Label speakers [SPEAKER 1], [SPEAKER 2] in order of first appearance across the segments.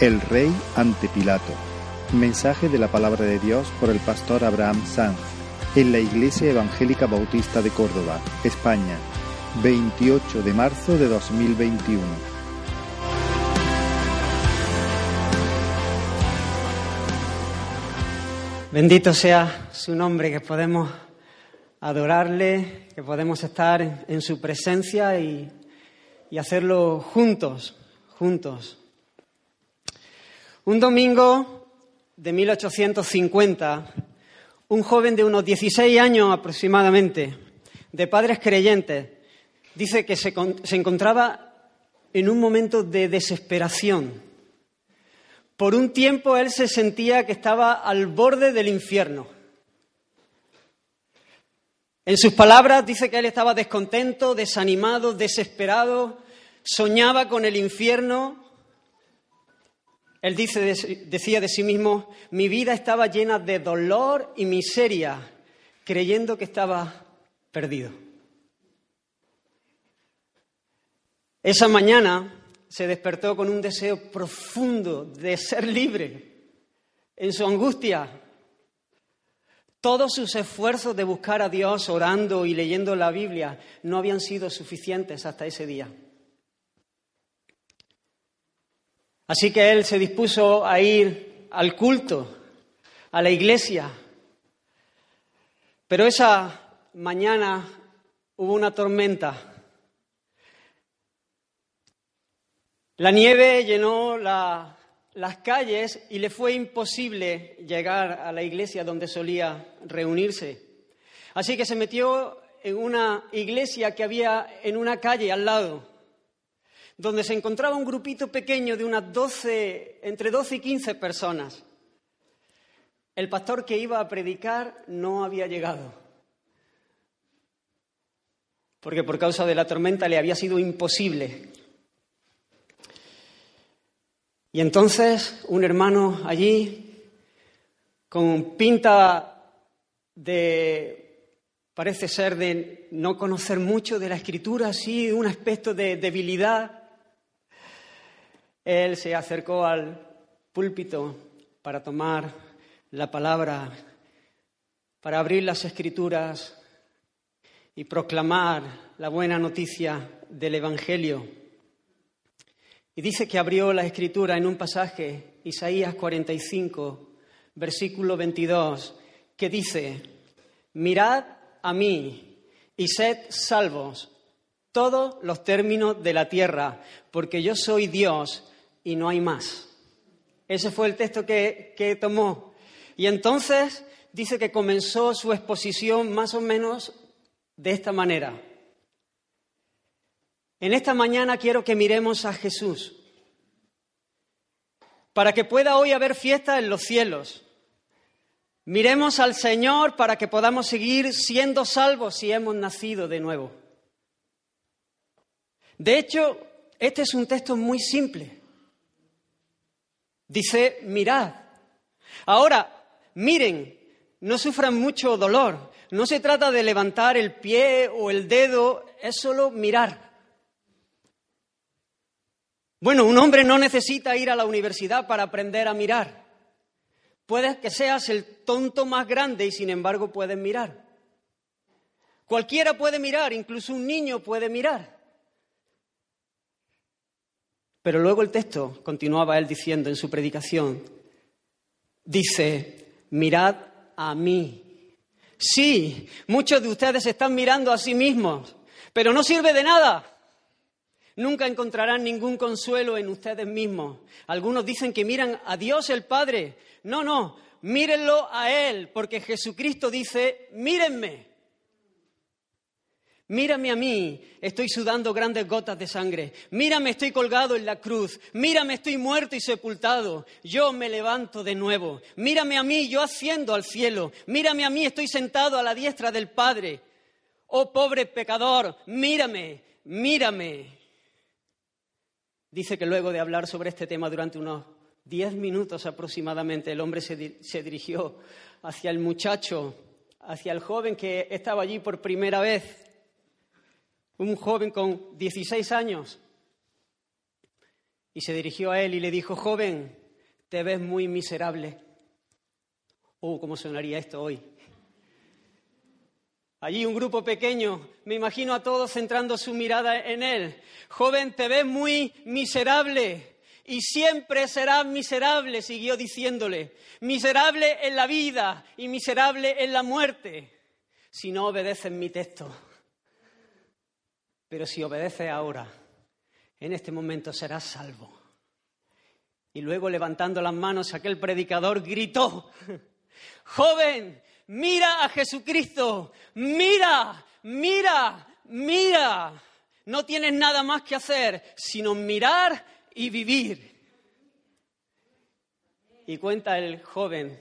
[SPEAKER 1] El rey ante Pilato. Mensaje de la palabra de Dios por el pastor Abraham Sanz en la Iglesia Evangélica Bautista de Córdoba, España, 28 de marzo de 2021.
[SPEAKER 2] Bendito sea su nombre, que podemos adorarle, que podemos estar en su presencia y, y hacerlo juntos, juntos. Un domingo de 1850, un joven de unos 16 años aproximadamente, de padres creyentes, dice que se, encontraba en un momento de desesperación. Por un tiempo él se sentía que estaba al borde del infierno. En sus palabras dice que él estaba descontento, desanimado, desesperado, soñaba con el infierno él dice, decía de sí mismo, mi vida estaba llena de dolor y miseria, creyendo que estaba perdido. Esa mañana se despertó con un deseo profundo de ser libre. En su angustia, todos sus esfuerzos de buscar a Dios orando y leyendo la Biblia no habían sido suficientes hasta ese día. Así que él se dispuso a ir al culto, a la iglesia. Pero esa mañana hubo una tormenta. La nieve llenó las calles y le fue imposible llegar a la iglesia donde solía reunirse. Así que se metió en una iglesia que había en una calle al lado donde se encontraba un grupito pequeño de unas 12, entre 12 y 15 personas. El pastor que iba a predicar no había llegado, porque por causa de la tormenta le había sido imposible. Y entonces un hermano allí, con pinta de, parece ser de no conocer mucho de la escritura, sí, un aspecto de debilidad, él se acercó al púlpito para tomar la palabra, para abrir las escrituras y proclamar la buena noticia del Evangelio. Y dice que abrió la escritura en un pasaje, Isaías 45, versículo 22, que dice, mirad a mí y sed salvos todos los términos de la tierra, porque yo soy Dios y no hay más. Ese fue el texto que, que tomó. Y entonces dice que comenzó su exposición más o menos de esta manera. En esta mañana quiero que miremos a Jesús, para que pueda hoy haber fiesta en los cielos. Miremos al Señor para que podamos seguir siendo salvos si hemos nacido de nuevo. De hecho, este es un texto muy simple. Dice, mirad. Ahora, miren, no sufran mucho dolor. No se trata de levantar el pie o el dedo, es solo mirar. Bueno, un hombre no necesita ir a la universidad para aprender a mirar. Puedes que seas el tonto más grande y sin embargo puedes mirar. Cualquiera puede mirar, incluso un niño puede mirar. Pero luego el texto, continuaba él diciendo en su predicación, dice, mirad a mí. Sí, muchos de ustedes están mirando a sí mismos, pero no sirve de nada. Nunca encontrarán ningún consuelo en ustedes mismos. Algunos dicen que miran a Dios el Padre. No, no, mírenlo a Él, porque Jesucristo dice, mírenme. Mírame a mí, estoy sudando grandes gotas de sangre. Mírame, estoy colgado en la cruz. Mírame, estoy muerto y sepultado. Yo me levanto de nuevo. Mírame a mí, yo asciendo al cielo. Mírame a mí, estoy sentado a la diestra del Padre. Oh pobre pecador, mírame, mírame. Dice que luego de hablar sobre este tema durante unos diez minutos aproximadamente, el hombre se, se dirigió hacia el muchacho, hacia el joven que estaba allí por primera vez un joven con 16 años. y se dirigió a él y le dijo, joven, te ves muy miserable. Oh, ¿cómo sonaría esto hoy? Allí un grupo pequeño, me imagino a todos centrando su mirada en él. Joven, te ves muy miserable y siempre serás miserable, siguió diciéndole. Miserable en la vida y miserable en la muerte, si no obedeces mi texto. Pero si obedeces ahora, en este momento serás salvo. Y luego levantando las manos, aquel predicador gritó, joven, mira a Jesucristo, mira, mira, mira. No tienes nada más que hacer sino mirar y vivir. Y cuenta el joven,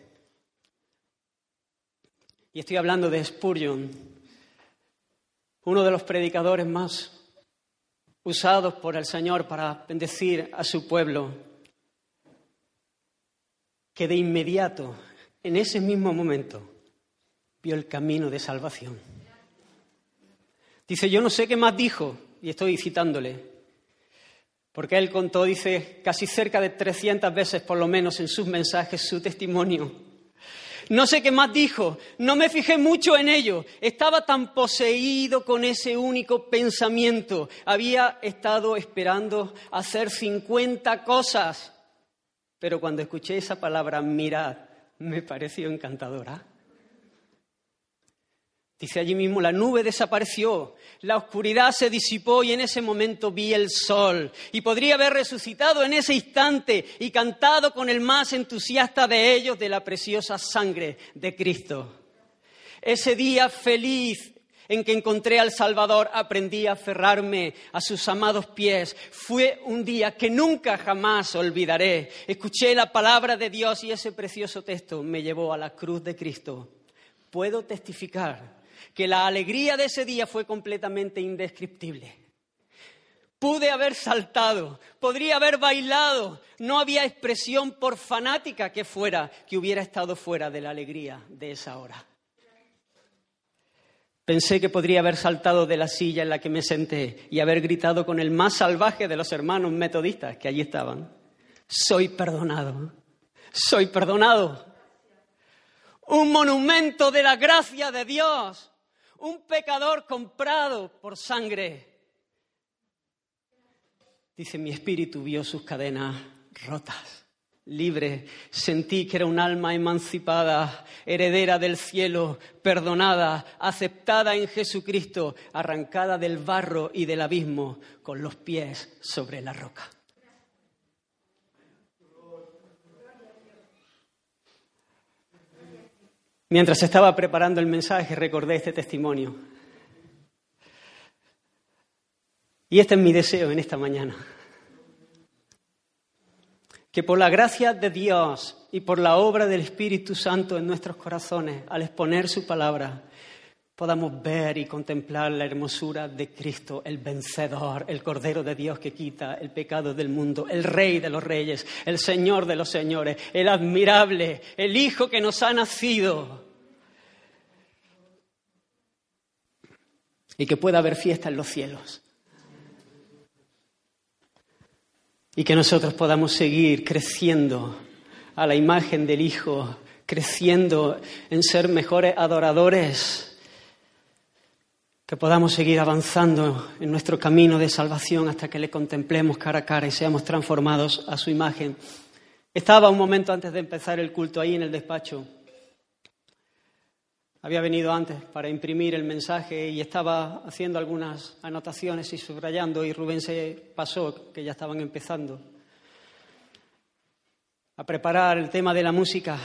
[SPEAKER 2] y estoy hablando de Spurgeon, uno de los predicadores más usados por el Señor para bendecir a su pueblo, que de inmediato, en ese mismo momento, vio el camino de salvación. Dice, yo no sé qué más dijo, y estoy citándole, porque él contó, dice, casi cerca de 300 veces por lo menos en sus mensajes su testimonio no sé qué más dijo, no me fijé mucho en ello. Estaba tan poseído con ese único pensamiento. Había estado esperando hacer 50 cosas. Pero cuando escuché esa palabra, mirad, me pareció encantadora. Dice allí mismo, la nube desapareció, la oscuridad se disipó y en ese momento vi el sol. Y podría haber resucitado en ese instante y cantado con el más entusiasta de ellos de la preciosa sangre de Cristo. Ese día feliz en que encontré al Salvador, aprendí a aferrarme a sus amados pies. Fue un día que nunca jamás olvidaré. Escuché la palabra de Dios y ese precioso texto me llevó a la cruz de Cristo. Puedo testificar que la alegría de ese día fue completamente indescriptible. Pude haber saltado, podría haber bailado, no había expresión por fanática que fuera que hubiera estado fuera de la alegría de esa hora. Pensé que podría haber saltado de la silla en la que me senté y haber gritado con el más salvaje de los hermanos metodistas que allí estaban. Soy perdonado, soy perdonado. Un monumento de la gracia de Dios un pecador comprado por sangre. Dice, mi espíritu vio sus cadenas rotas, libre. Sentí que era un alma emancipada, heredera del cielo, perdonada, aceptada en Jesucristo, arrancada del barro y del abismo, con los pies sobre la roca. Mientras estaba preparando el mensaje recordé este testimonio. Y este es mi deseo en esta mañana. Que por la gracia de Dios y por la obra del Espíritu Santo en nuestros corazones, al exponer su palabra, podamos ver y contemplar la hermosura de Cristo, el vencedor, el Cordero de Dios que quita el pecado del mundo, el Rey de los Reyes, el Señor de los Señores, el admirable, el Hijo que nos ha nacido. Y que pueda haber fiesta en los cielos. Y que nosotros podamos seguir creciendo a la imagen del Hijo, creciendo en ser mejores adoradores que podamos seguir avanzando en nuestro camino de salvación hasta que le contemplemos cara a cara y seamos transformados a su imagen. Estaba un momento antes de empezar el culto ahí en el despacho. Había venido antes para imprimir el mensaje y estaba haciendo algunas anotaciones y subrayando y Rubén se pasó, que ya estaban empezando, a preparar el tema de la música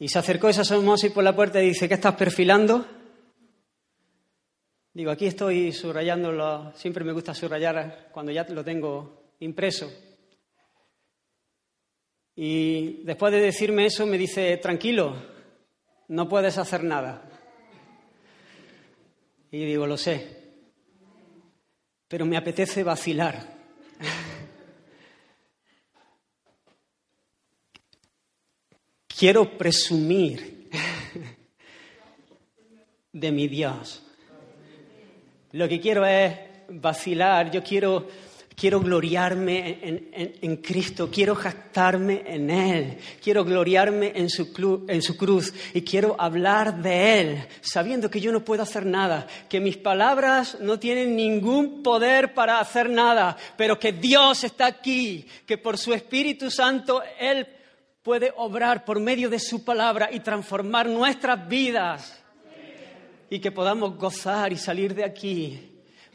[SPEAKER 2] Y se acercó esa y por la puerta y dice, ¿qué estás perfilando? Digo, aquí estoy subrayándolo, siempre me gusta subrayar cuando ya lo tengo impreso. Y después de decirme eso me dice, tranquilo, no puedes hacer nada. Y digo, lo sé, pero me apetece vacilar. Quiero presumir de mi Dios. Lo que quiero es vacilar, yo quiero Quiero gloriarme en, Cristo, quiero jactarme en Él, quiero gloriarme en su, en su cruz y quiero hablar de Él, sabiendo que yo no puedo hacer nada, que mis palabras no tienen ningún poder para hacer nada, pero que Dios está aquí, que por su Espíritu Santo Él puede obrar por medio de su palabra y transformar nuestras vidas y que podamos gozar y salir de aquí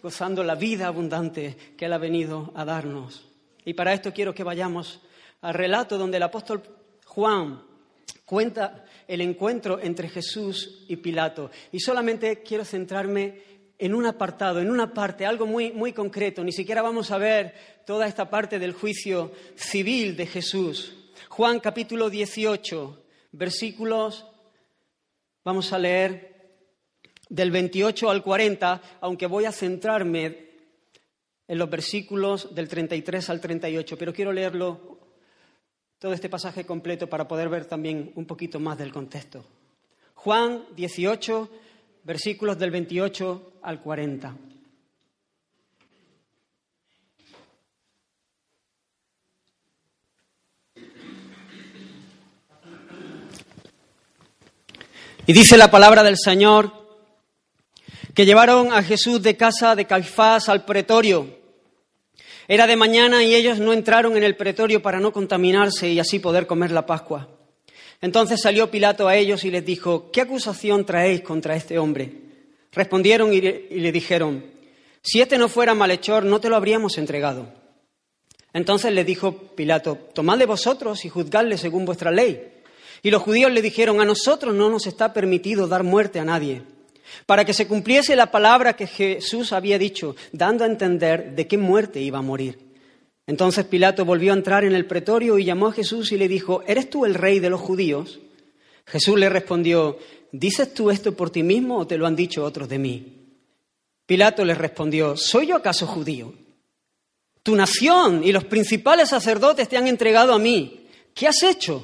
[SPEAKER 2] gozando la vida abundante que Él ha venido a darnos. Y para esto quiero que vayamos al relato donde el apóstol Juan cuenta el encuentro entre Jesús y Pilato. Y solamente quiero centrarme en un apartado, en una parte, algo muy, muy concreto. Ni siquiera vamos a ver toda esta parte del juicio civil de Jesús. Juan capítulo 18, versículos, vamos a leer del 28 al 40, aunque voy a centrarme en los versículos del 33 al 38, pero quiero leerlo todo este pasaje completo para poder ver también un poquito más del contexto. Juan 18, versículos del 28 al 40. Y dice la palabra del Señor, que llevaron a Jesús de casa de Caifás al pretorio. Era de mañana y ellos no entraron en el pretorio para no contaminarse y así poder comer la Pascua. Entonces salió Pilato a ellos y les dijo, ¿qué acusación traéis contra este hombre? Respondieron y le dijeron, si este no fuera malhechor, no te lo habríamos entregado. Entonces le dijo Pilato, tomadle vosotros y juzgadle según vuestra ley. Y los judíos le dijeron, a nosotros no nos está permitido dar muerte a nadie para que se cumpliese la palabra que Jesús había dicho, dando a entender de qué muerte iba a morir. Entonces Pilato volvió a entrar en el pretorio y llamó a Jesús y le dijo, ¿eres tú el rey de los judíos? Jesús le respondió, ¿dices tú esto por ti mismo o te lo han dicho otros de mí? Pilato le respondió, ¿soy yo acaso judío? Tu nación y los principales sacerdotes te han entregado a mí. ¿Qué has hecho?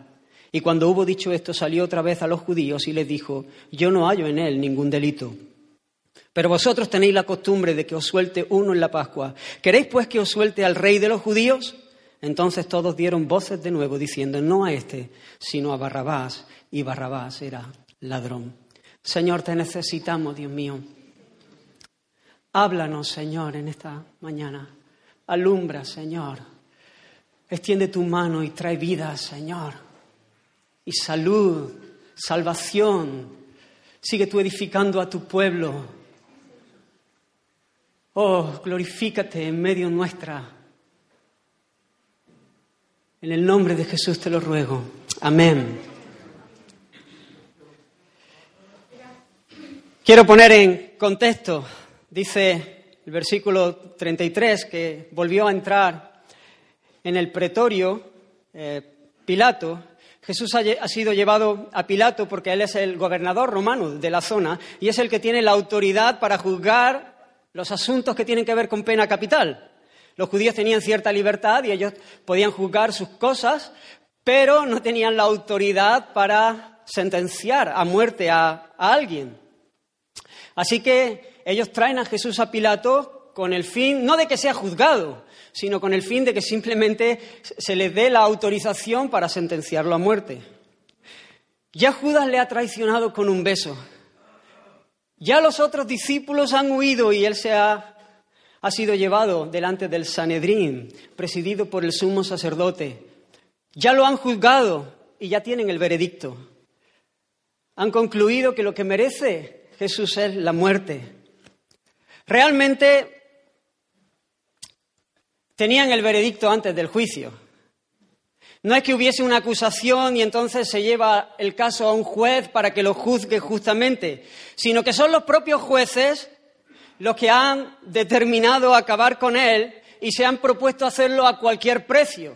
[SPEAKER 2] Y cuando hubo dicho esto, salió otra vez a los judíos y les dijo, yo no hallo en él ningún delito. Pero vosotros tenéis la costumbre de que os suelte uno en la Pascua. ¿Queréis pues que os suelte al rey de los judíos? Entonces todos dieron voces de nuevo diciendo, no a este, sino a Barrabás. Y Barrabás era ladrón. Señor, te necesitamos, Dios mío. Háblanos, Señor, en esta mañana. Alumbra, Señor. Extiende tu mano y trae vida, Señor y salud, salvación. Sigue tú edificando a tu pueblo. Oh, glorifícate en medio nuestra. En el nombre de Jesús te lo ruego. Amén. Quiero poner en contexto, dice el versículo 33, que volvió a entrar en el pretorio eh, Pilato Jesús ha sido llevado a Pilato porque él es el gobernador romano de la zona y es el que tiene la autoridad para juzgar los asuntos que tienen que ver con pena capital. Los judíos tenían cierta libertad y ellos podían juzgar sus cosas, pero no tenían la autoridad para sentenciar a muerte a, alguien. Así que ellos traen a Jesús a Pilato con el fin, no de que sea juzgado, sino con el fin de que simplemente se le dé la autorización para sentenciarlo a muerte. Ya Judas le ha traicionado con un beso. Ya los otros discípulos han huido y él se ha, ha sido llevado delante del Sanedrín, presidido por el sumo sacerdote. Ya lo han juzgado y ya tienen el veredicto. Han concluido que lo que merece Jesús es la muerte. Realmente tenían el veredicto antes del juicio. No es que hubiese una acusación y entonces se lleva el caso a un juez para que lo juzgue justamente, sino que son los propios jueces los que han determinado acabar con él y se han propuesto hacerlo a cualquier precio.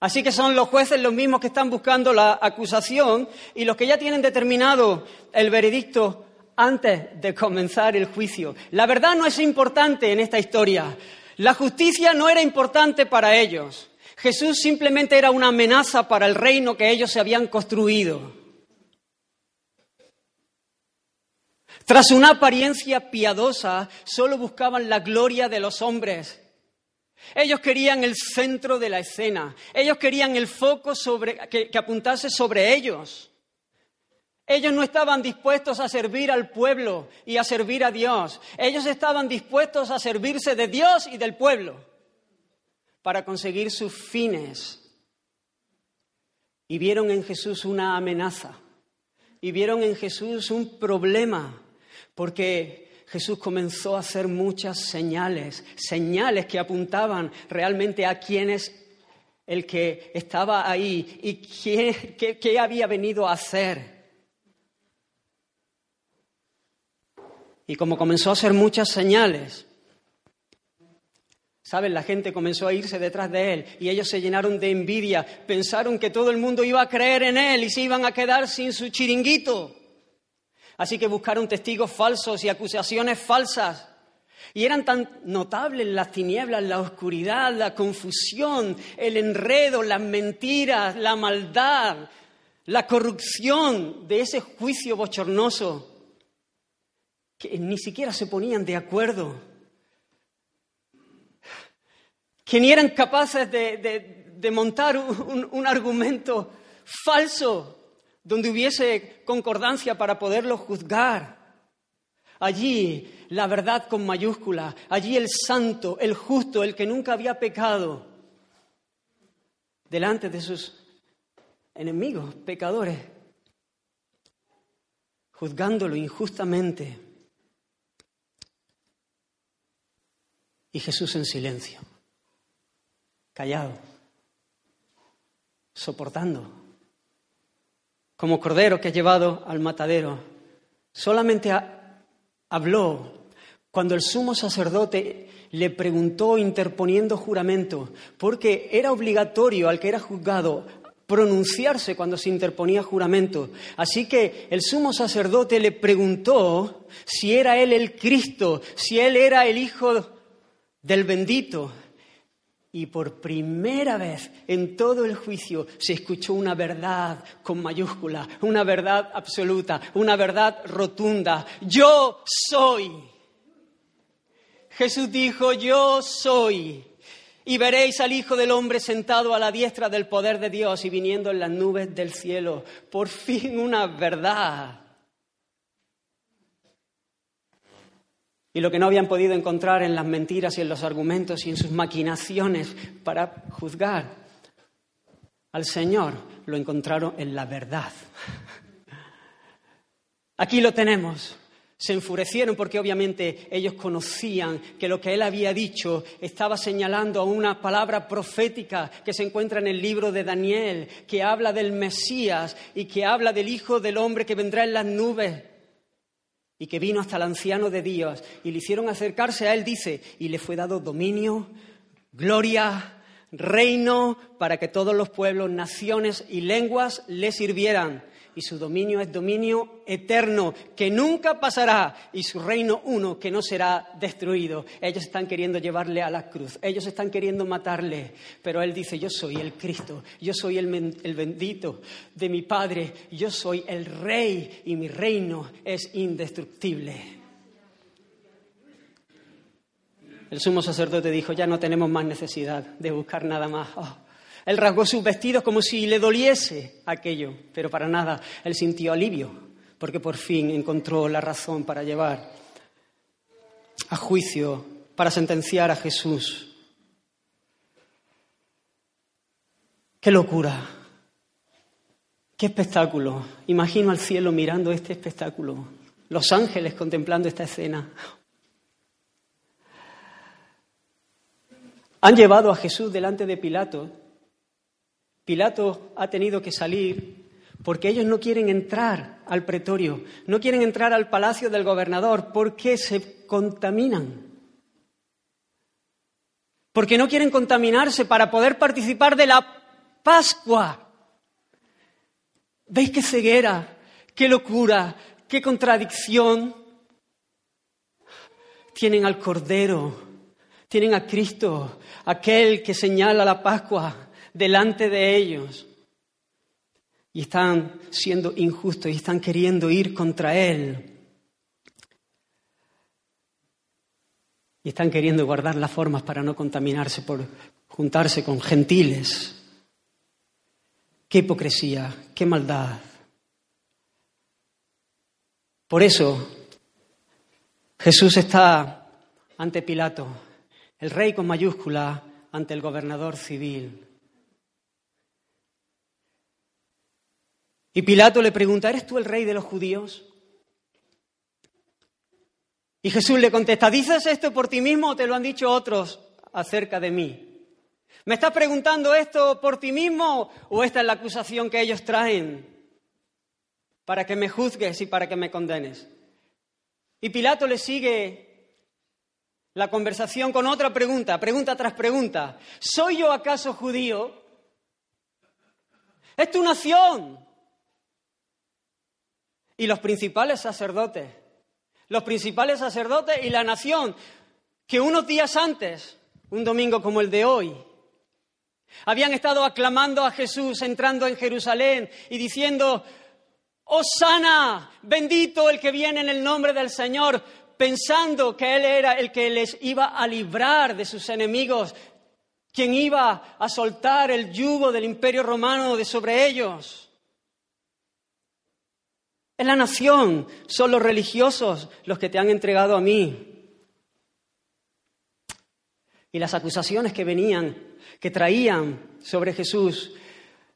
[SPEAKER 2] Así que son los jueces los mismos que están buscando la acusación y los que ya tienen determinado el veredicto antes de comenzar el juicio. La verdad no es importante en esta historia. La justicia no era importante para ellos. Jesús simplemente era una amenaza para el reino que ellos se habían construido. Tras una apariencia piadosa, solo buscaban la gloria de los hombres. Ellos querían el centro de la escena. Ellos querían el foco que, que apuntase sobre ellos. Ellos no estaban dispuestos a servir al pueblo y a servir a Dios. Ellos estaban dispuestos a servirse de Dios y del pueblo para conseguir sus fines. Y vieron en Jesús una amenaza. Y vieron en Jesús un problema. Porque Jesús comenzó a hacer muchas señales, señales que apuntaban realmente a quién es el que estaba ahí y qué, había venido a hacer. Y como comenzó a hacer muchas señales, ¿saben? La gente comenzó a irse detrás de él y ellos se llenaron de envidia, pensaron que todo el mundo iba a creer en él y se iban a quedar sin su chiringuito. Así que buscaron testigos falsos y acusaciones falsas. Y eran tan notables las tinieblas, la oscuridad, la confusión, el enredo, las mentiras, la maldad, la corrupción de ese juicio bochornoso, que ni siquiera se ponían de acuerdo, que ni eran capaces de, montar un argumento falso donde hubiese concordancia para poderlo juzgar. Allí la verdad con mayúscula, allí el santo, el justo, el que nunca había pecado, delante de sus enemigos, pecadores, juzgándolo injustamente. Y Jesús en silencio, callado, soportando como cordero que ha llevado al matadero. Solamente habló cuando el sumo sacerdote le preguntó interponiendo juramento, porque era obligatorio al que era juzgado pronunciarse cuando se interponía juramento. Así que el sumo sacerdote le preguntó si era él el Cristo, si él era el Hijo del bendito. Y por primera vez en todo el juicio se escuchó una verdad con mayúscula, una verdad absoluta, una verdad rotunda. Yo soy. Jesús dijo, yo soy. Y veréis al Hijo del Hombre sentado a la diestra del poder de Dios y viniendo en las nubes del cielo. Por fin una verdad. Y lo que no habían podido encontrar en las mentiras y en los argumentos y en sus maquinaciones para juzgar al Señor, lo encontraron en la verdad. Aquí lo tenemos. Se enfurecieron porque obviamente ellos conocían que lo que él había dicho estaba señalando a una palabra profética que se encuentra en el libro de Daniel, que habla del Mesías y que habla del Hijo del Hombre que vendrá en las nubes y que vino hasta el anciano de Dios y le hicieron acercarse a él, dice, y le fue dado dominio, gloria, reino, para que todos los pueblos, naciones y lenguas le sirvieran y su dominio es dominio eterno, que nunca pasará, y su reino uno, que no será destruido. Ellos están queriendo llevarle a la cruz, ellos están queriendo matarle, pero él dice, yo soy el Cristo, yo soy el, el bendito de mi Padre, yo soy el Rey y mi reino es indestructible. El sumo sacerdote dijo, ya no tenemos más necesidad de buscar nada más. Oh, él rasgó sus vestidos como si le doliese aquello, pero para nada. Él sintió alivio, porque por fin encontró la razón para llevar a juicio, para sentenciar a Jesús. ¡Qué locura! ¡Qué espectáculo! Imagino al cielo mirando este espectáculo, los ángeles contemplando esta escena. Han llevado a Jesús delante de Pilato Pilato ha tenido que salir porque ellos no quieren entrar al pretorio, no quieren entrar al palacio del gobernador porque se contaminan. porque no quieren contaminarse para poder participar de la Pascua. ¿Veis qué ceguera, qué locura, qué contradicción? Tienen al Cordero, tienen a Cristo, aquel que señala la Pascua delante de ellos. Y están siendo injustos y están queriendo ir contra Él. Y están queriendo guardar las formas para no contaminarse por juntarse con gentiles. Qué hipocresía, qué maldad. Por eso Jesús está ante Pilato, el rey con mayúscula ante el gobernador civil. Y Pilato le pregunta, ¿eres tú el rey de los judíos? Y Jesús le contesta, ¿dices esto por ti mismo o te lo han dicho otros acerca de mí? ¿Me estás preguntando esto por ti mismo o esta es la acusación que ellos traen para que me juzgues y para que me condenes? Y Pilato le sigue la conversación con otra pregunta, pregunta tras pregunta. ¿Soy yo acaso judío? Es tu nación. Y los principales sacerdotes los principales sacerdotes y la nación, que unos días antes, un domingo como el de hoy, habían estado aclamando a Jesús entrando en Jerusalén y diciendo, Osana, bendito el que viene en el nombre del Señor, pensando que Él era el que les iba a librar de sus enemigos, quien iba a soltar el yugo del imperio romano de sobre ellos. Es la nación, son los religiosos los que te han entregado a mí. Y las acusaciones que venían, que traían sobre Jesús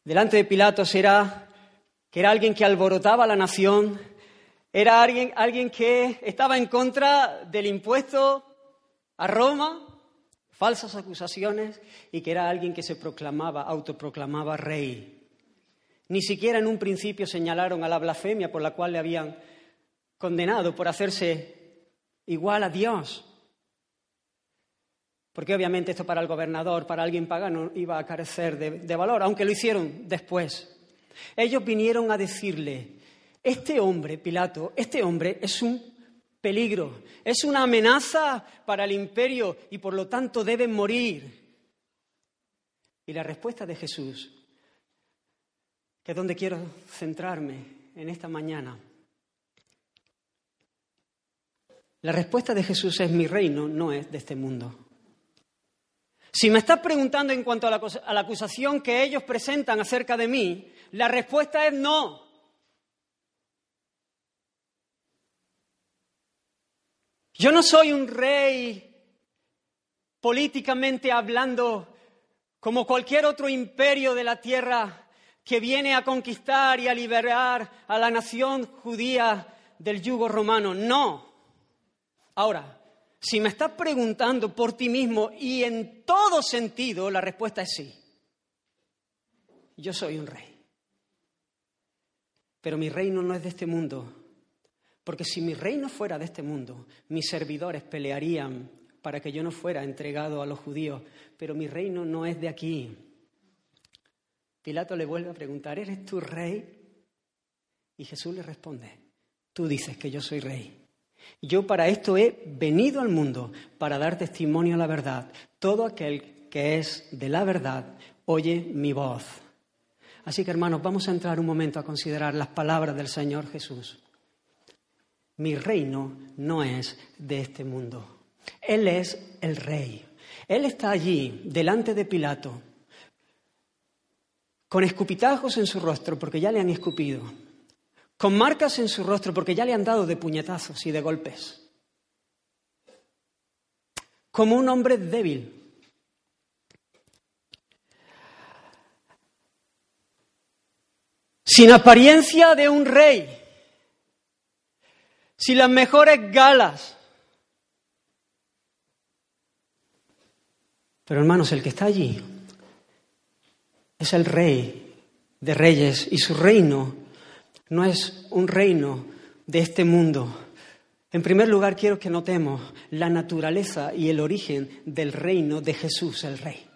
[SPEAKER 2] delante de Pilatos era que era alguien que alborotaba a la nación, era alguien, alguien que estaba en contra del impuesto a Roma, falsas acusaciones, y que era alguien que se proclamaba, autoproclamaba rey. Ni siquiera en un principio señalaron a la blasfemia por la cual le habían condenado por hacerse igual a Dios. Porque obviamente esto para el gobernador, para alguien pagano, iba a carecer de, valor, aunque lo hicieron después. Ellos vinieron a decirle, este hombre, Pilato, este hombre es un peligro, es una amenaza para el imperio y por lo tanto debe morir. Y la respuesta de Jesús que es donde quiero centrarme en esta mañana. La respuesta de Jesús es mi reino no es de este mundo. Si me estás preguntando en cuanto a la, a la acusación que ellos presentan acerca de mí, la respuesta es no. Yo no soy un rey políticamente hablando como cualquier otro imperio de la tierra que viene a conquistar y a liberar a la nación judía del yugo romano. No. Ahora, si me estás preguntando por ti mismo y en todo sentido, la respuesta es sí. Yo soy un rey. Pero mi reino no es de este mundo. Porque si mi reino fuera de este mundo, mis servidores pelearían para que yo no fuera entregado a los judíos. Pero mi reino no es de aquí. Pilato le vuelve a preguntar, ¿eres tú rey? Y Jesús le responde, tú dices que yo soy rey. Yo para esto he venido al mundo, para dar testimonio a la verdad. Todo aquel que es de la verdad oye mi voz. Así que hermanos, vamos a entrar un momento a considerar las palabras del Señor Jesús. Mi reino no es de este mundo. Él es el rey. Él está allí, delante de Pilato, con escupitajos en su rostro porque ya le han escupido, con marcas en su rostro porque ya le han dado de puñetazos y de golpes, como un hombre débil. Sin apariencia de un rey, sin las mejores galas. Pero hermanos, el que está allí es el rey de reyes y su reino no es un reino de este mundo. En primer lugar, quiero que notemos la naturaleza y el origen del reino de Jesús, el Rey.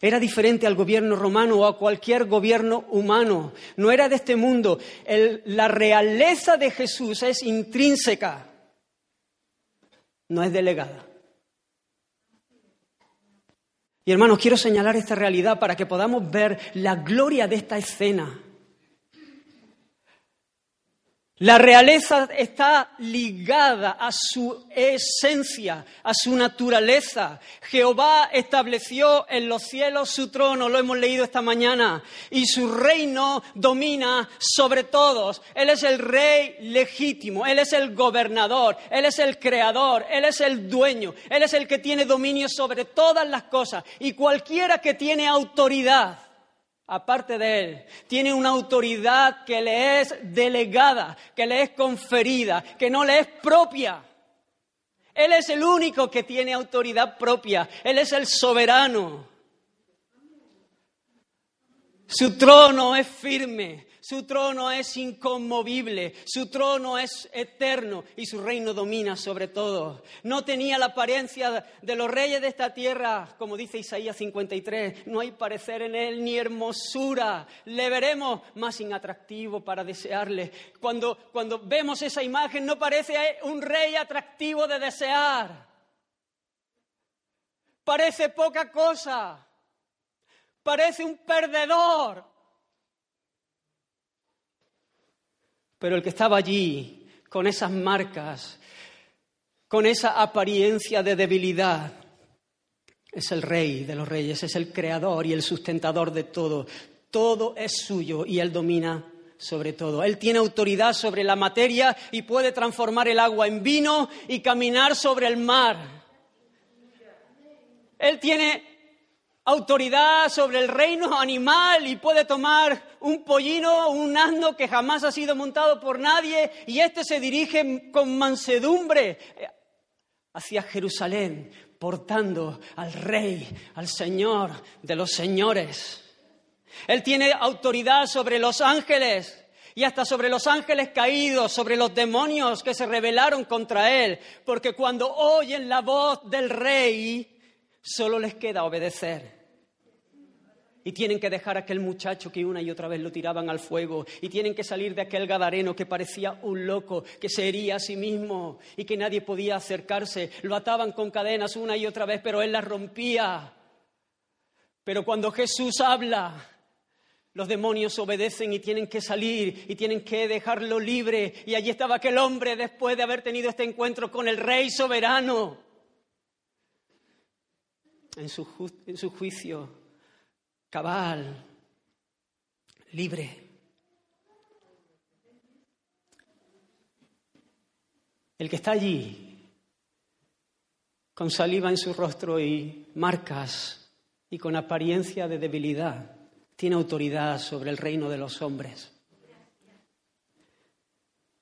[SPEAKER 2] Era diferente al gobierno romano o a cualquier gobierno humano. No era de este mundo. la realeza de Jesús es intrínseca, no es delegada. Y hermanos, quiero señalar esta realidad para que podamos ver la gloria de esta escena. La realeza está ligada a su esencia, a su naturaleza. Jehová estableció en los cielos su trono, lo hemos leído esta mañana, y su reino domina sobre todos. Él es el rey legítimo, Él es el gobernador, Él es el creador, Él es el dueño, Él es el que tiene dominio sobre todas las cosas. Y cualquiera que tiene autoridad aparte de Él, tiene una autoridad que le es delegada, que le es conferida, que no le es propia. Él es el único que tiene autoridad propia, Él es el soberano. Su trono es firme, su trono es inconmovible, su trono es eterno y su reino domina sobre todo. No tenía la apariencia de los reyes de esta tierra, como dice Isaías 53, no hay parecer en él ni hermosura. Le veremos más inatractivo para desearle. Cuando, cuando vemos esa imagen no parece un rey atractivo de desear. Parece poca cosa. Parece un perdedor, Pero el que estaba allí, con esas marcas, con esa apariencia de debilidad, es el rey de los reyes, es el creador y el sustentador de todo. Todo es suyo y él domina sobre todo. Él tiene autoridad sobre la materia y puede transformar el agua en vino y caminar sobre el mar. Él tiene autoridad sobre el reino animal y puede tomar un pollino, un asno que jamás ha sido montado por nadie y éste se dirige con mansedumbre hacia Jerusalén, portando al rey, al Señor de los señores. Él tiene autoridad sobre los ángeles y hasta sobre los ángeles caídos, sobre los demonios que se rebelaron contra él, porque cuando oyen la voz del rey, solo les queda obedecer y tienen que dejar a aquel muchacho que una y otra vez lo tiraban al fuego y tienen que salir de aquel gadareno que parecía un loco, que se hería a sí mismo y que nadie podía acercarse. Lo ataban con cadenas una y otra vez, pero él las rompía. Pero cuando Jesús habla, los demonios obedecen y tienen que salir y tienen que dejarlo libre. Y allí estaba aquel hombre después de haber tenido este encuentro con el Rey soberano. En su, en su juicio cabal, libre. El que está allí, con saliva en su rostro y marcas y con apariencia de debilidad, tiene autoridad sobre el reino de los hombres.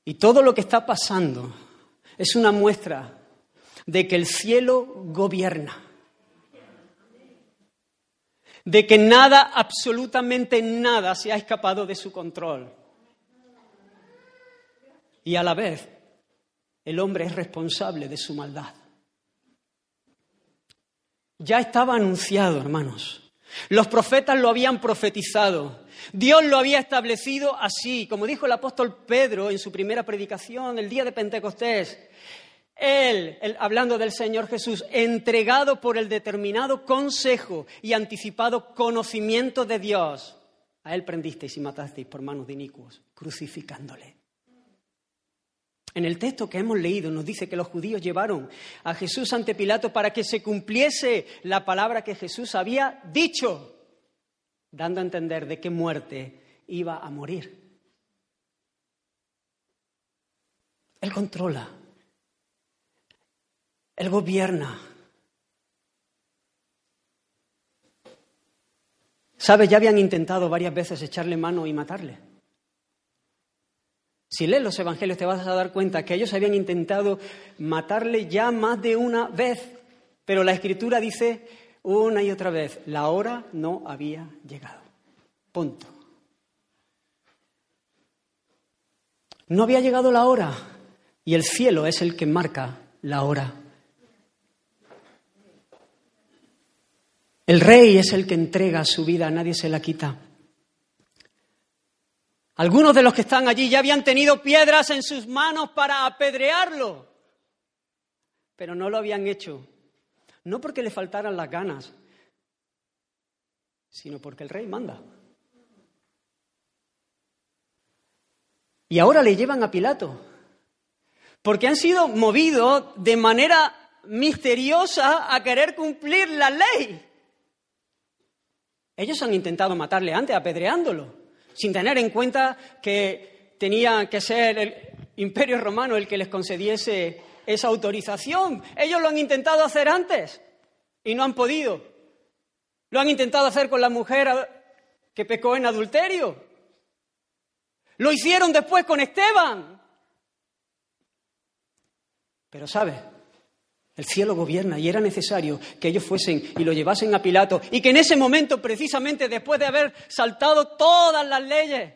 [SPEAKER 2] Y todo lo que está pasando es una muestra de que el cielo gobierna de que nada, absolutamente nada, se ha escapado de su control. Y a la vez, el hombre es responsable de su maldad. Ya estaba anunciado, hermanos. Los profetas lo habían profetizado. Dios lo había establecido así, como dijo el apóstol Pedro en su primera predicación el día de Pentecostés. Él, hablando del Señor Jesús, entregado por el determinado consejo y anticipado conocimiento de Dios, a Él prendisteis y matasteis por manos de inicuos, crucificándole. En el texto que hemos leído nos dice que los judíos llevaron a Jesús ante Pilato para que se cumpliese la palabra que Jesús había dicho, dando a entender de qué muerte iba a morir. Él controla él gobierna. ¿Sabes? Ya habían intentado varias veces echarle mano y matarle. Si lees los evangelios te vas a dar cuenta que ellos habían intentado matarle ya más de una vez, pero la escritura dice una y otra vez, la hora no había llegado. Punto. No había llegado la hora Y el cielo es el que marca la hora. El rey es el que entrega su vida, nadie se la quita. Algunos de los que están allí ya habían tenido piedras en sus manos para apedrearlo, pero no lo habían hecho. No porque le faltaran las ganas, sino porque el rey manda. Y ahora le llevan a Pilato, porque han sido movidos de manera misteriosa a querer cumplir la ley. Ellos han intentado matarle antes, apedreándolo sin tener en cuenta que tenía que ser el imperio romano el que les concediese esa autorización. Ellos lo han intentado hacer antes y no han podido. Lo han intentado hacer con la mujer que pecó en adulterio. Lo hicieron después con Esteban. Pero sabes, el cielo gobierna y era necesario que ellos fuesen y lo llevasen a Pilato y que en ese momento, precisamente después de haber saltado todas las leyes,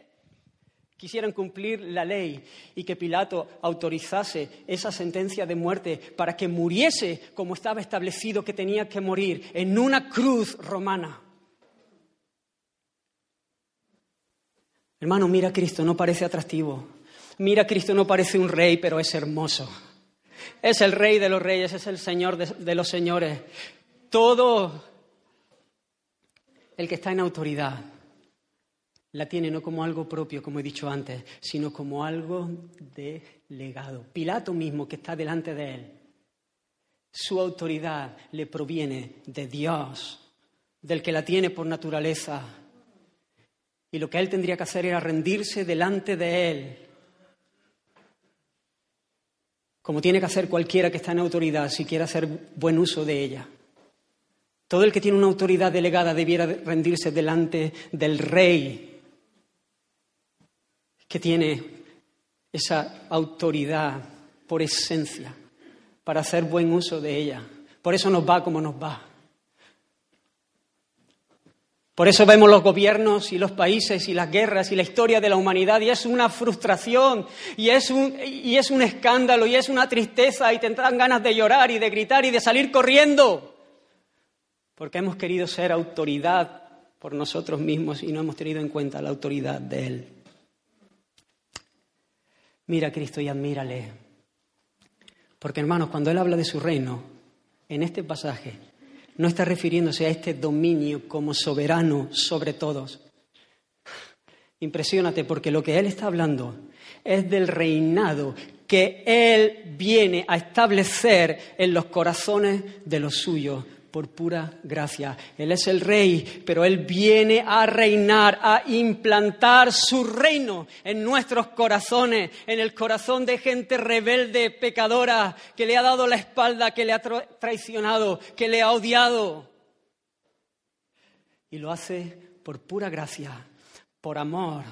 [SPEAKER 2] quisieran cumplir la ley y que Pilato autorizase esa sentencia de muerte para que muriese como estaba establecido que tenía que morir en una cruz romana. Hermano, mira a Cristo, no parece atractivo. Mira a Cristo, no parece un rey, pero es hermoso es el rey de los reyes, es el señor de, los señores. Todo el que está en autoridad la tiene no como algo propio, como he dicho antes, sino como algo de legado. Pilato mismo que está delante de él, su autoridad le proviene de Dios, del que la tiene por naturaleza. Y lo que él tendría que hacer era rendirse delante de él como tiene que hacer cualquiera que está en autoridad si quiere hacer buen uso de ella. Todo el que tiene una autoridad delegada debiera rendirse delante del rey que tiene esa autoridad por esencia para hacer buen uso de ella. Por eso nos va como nos va. Por eso vemos los gobiernos y los países y las guerras y la historia de la humanidad y es una frustración y es un, y es un escándalo y es una tristeza y te dan ganas de llorar y de gritar y de salir corriendo. Porque hemos querido ser autoridad por nosotros mismos y no hemos tenido en cuenta la autoridad de Él. Mira a Cristo y admírale. Porque hermanos, cuando Él habla de su reino, en este pasaje, no está refiriéndose a este dominio como soberano sobre todos. Impresiónate porque lo que Él está hablando es del reinado que Él viene a establecer en los corazones de los suyos por pura gracia. Él es el rey, pero Él viene a reinar, a implantar su reino en nuestros corazones, en el corazón de gente rebelde, pecadora, que le ha dado la espalda, que le ha traicionado, que le ha odiado. Y lo hace por pura gracia, por amor.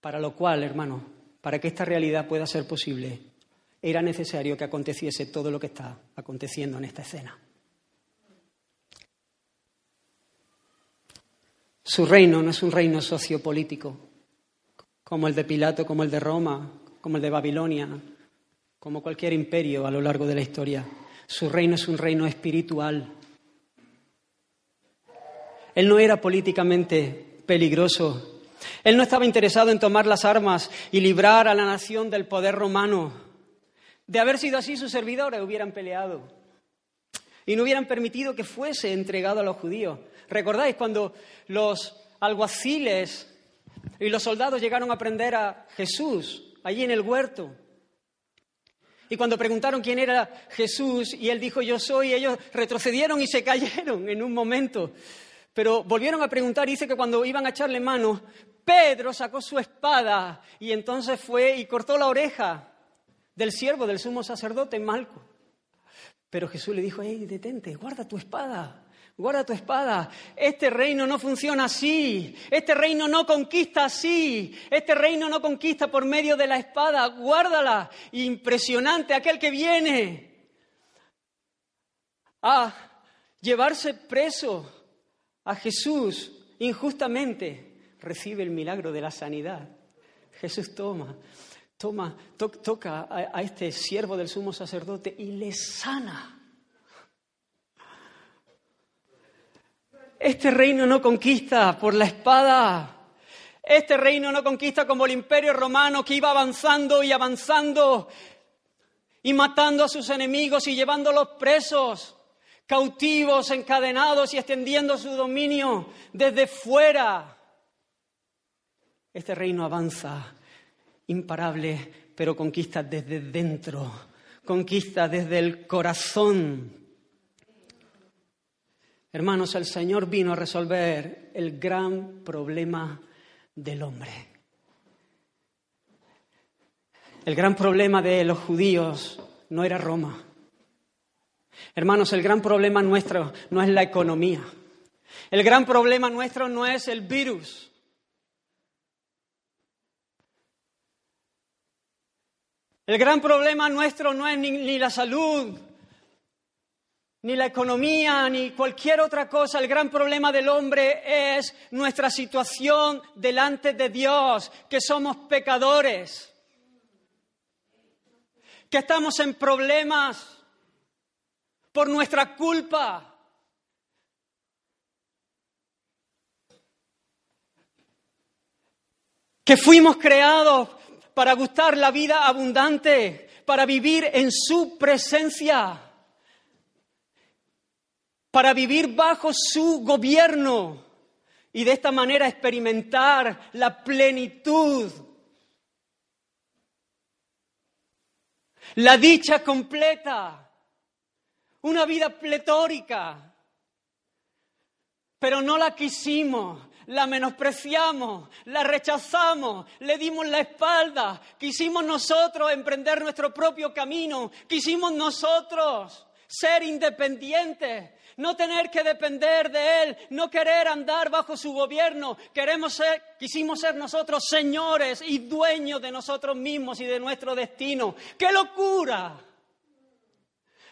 [SPEAKER 2] Para lo cual, hermano, para que esta realidad pueda ser posible, era necesario que aconteciese todo lo que está aconteciendo en esta escena. Su reino no es un reino sociopolítico, como el de Pilato, como el de Roma, como el de Babilonia, como cualquier imperio a lo largo de la historia. Su reino es un reino espiritual. Él no era políticamente peligroso. Él no estaba interesado en tomar las armas y librar a la nación del poder romano. De haber sido así, sus servidores hubieran peleado y no hubieran permitido que fuese entregado a los judíos. ¿Recordáis cuando los alguaciles y los soldados llegaron a prender a Jesús allí en el huerto? Y cuando preguntaron quién era Jesús y él dijo yo soy, ellos retrocedieron y se cayeron en un momento. Pero volvieron a preguntar y dice que cuando iban a echarle mano, Pedro sacó su espada y entonces fue y cortó la oreja del siervo del sumo sacerdote Malco. Pero Jesús le dijo, hey, detente, guarda tu espada, guarda tu espada. Este reino no funciona así, este reino no conquista así, este reino no conquista por medio de la espada, guárdala. Impresionante aquel que viene a llevarse preso a Jesús injustamente, recibe el milagro de la sanidad. Jesús toma toma, toca a, este siervo del sumo sacerdote y le sana. Este reino no conquista por la espada. Este reino no conquista como el imperio romano que iba avanzando y avanzando y matando a sus enemigos y llevándolos presos, cautivos, encadenados y extendiendo su dominio desde fuera. Este reino avanza imparable, pero conquista desde dentro, conquista desde el corazón. Hermanos, el Señor vino a resolver el gran problema del hombre. El gran problema de los judíos no era Roma. Hermanos, el gran problema nuestro no es la economía. El gran problema nuestro no es el virus. El gran problema nuestro no es ni, la salud, ni la economía, ni cualquier otra cosa. El gran problema del hombre es nuestra situación delante de Dios, que somos pecadores, que estamos en problemas por nuestra culpa. Que fuimos creados para gustar la vida abundante, para vivir en su presencia, para vivir bajo su gobierno y de esta manera experimentar la plenitud, la dicha completa, una vida pletórica. Pero no la quisimos, la menospreciamos, la rechazamos, le dimos la espalda, quisimos nosotros emprender nuestro propio camino, quisimos nosotros ser independientes, no tener que depender de Él, no querer andar bajo su gobierno, queremos ser, quisimos ser nosotros señores y dueños de nosotros mismos y de nuestro destino. ¡Qué locura!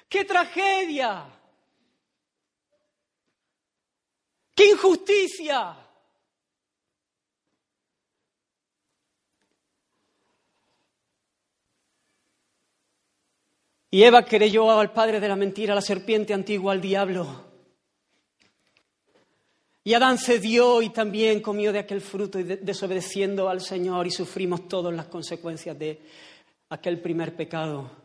[SPEAKER 2] ¡Qué tragedia! ¡Qué injusticia! Y Eva creyó al padre de la mentira, a la serpiente antigua, al diablo. Y Adán cedió y también comió de aquel fruto y desobedeciendo al Señor y sufrimos todas las consecuencias de aquel primer pecado.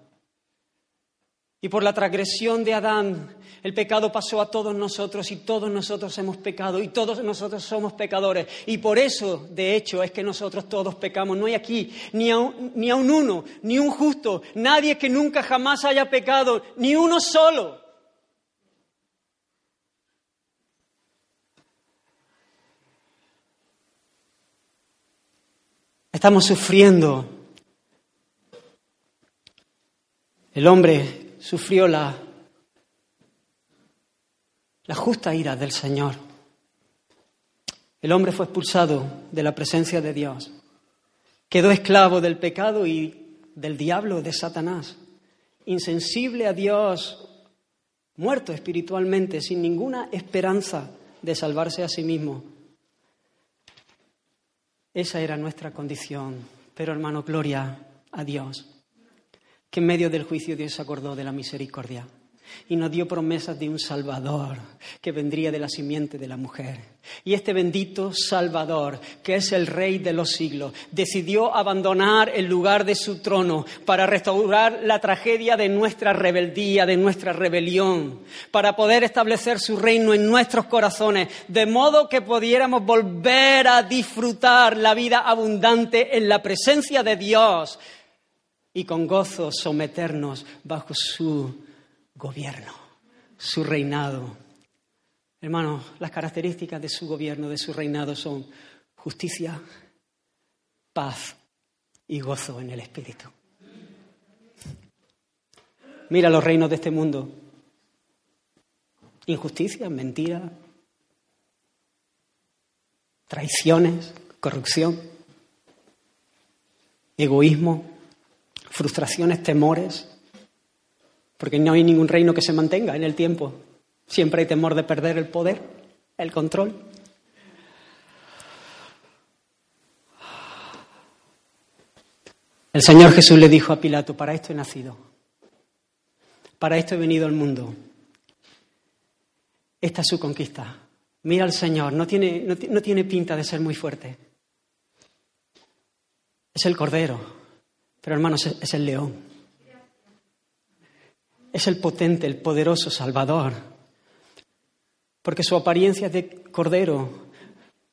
[SPEAKER 2] Y por la transgresión de Adán, el pecado pasó a todos nosotros y todos nosotros hemos pecado y todos nosotros somos pecadores. Y por eso, de hecho, es que nosotros todos pecamos. No hay aquí ni a, un, ni uno, ni un justo, nadie que nunca jamás haya pecado, ni uno solo. Estamos sufriendo. El hombre sufrió la, justa ira del Señor. El hombre fue expulsado de la presencia de Dios. Quedó esclavo del pecado y del diablo, de Satanás. Insensible a Dios, muerto espiritualmente, sin ninguna esperanza de salvarse a sí mismo. Esa era nuestra condición. Pero hermano, gloria a Dios en medio del juicio Dios se acordó de la misericordia y nos dio promesas de un Salvador que vendría de la simiente de la mujer. Y este bendito Salvador, que es el Rey de los siglos, decidió abandonar el lugar de su trono para restaurar la tragedia de nuestra rebeldía, de nuestra rebelión, para poder establecer su reino en nuestros corazones, de modo que pudiéramos volver a disfrutar la vida abundante en la presencia de Dios y con gozo someternos bajo su gobierno, su reinado. Hermanos, las características de su gobierno, de su reinado son justicia, paz y gozo en el Espíritu. Mira los reinos de este mundo. Injusticia, mentira, traiciones, corrupción, egoísmo, frustraciones, temores, porque no hay ningún reino que se mantenga en el tiempo. Siempre hay temor de perder el poder, el control. El Señor Jesús le dijo a Pilato, para esto he nacido, para esto he venido al mundo. Esta es su conquista. Mira al Señor, no tiene, no tiene pinta de ser muy fuerte. Es el Cordero, pero hermanos, es el león. Es el potente, el poderoso Salvador. Porque su apariencia es de Cordero,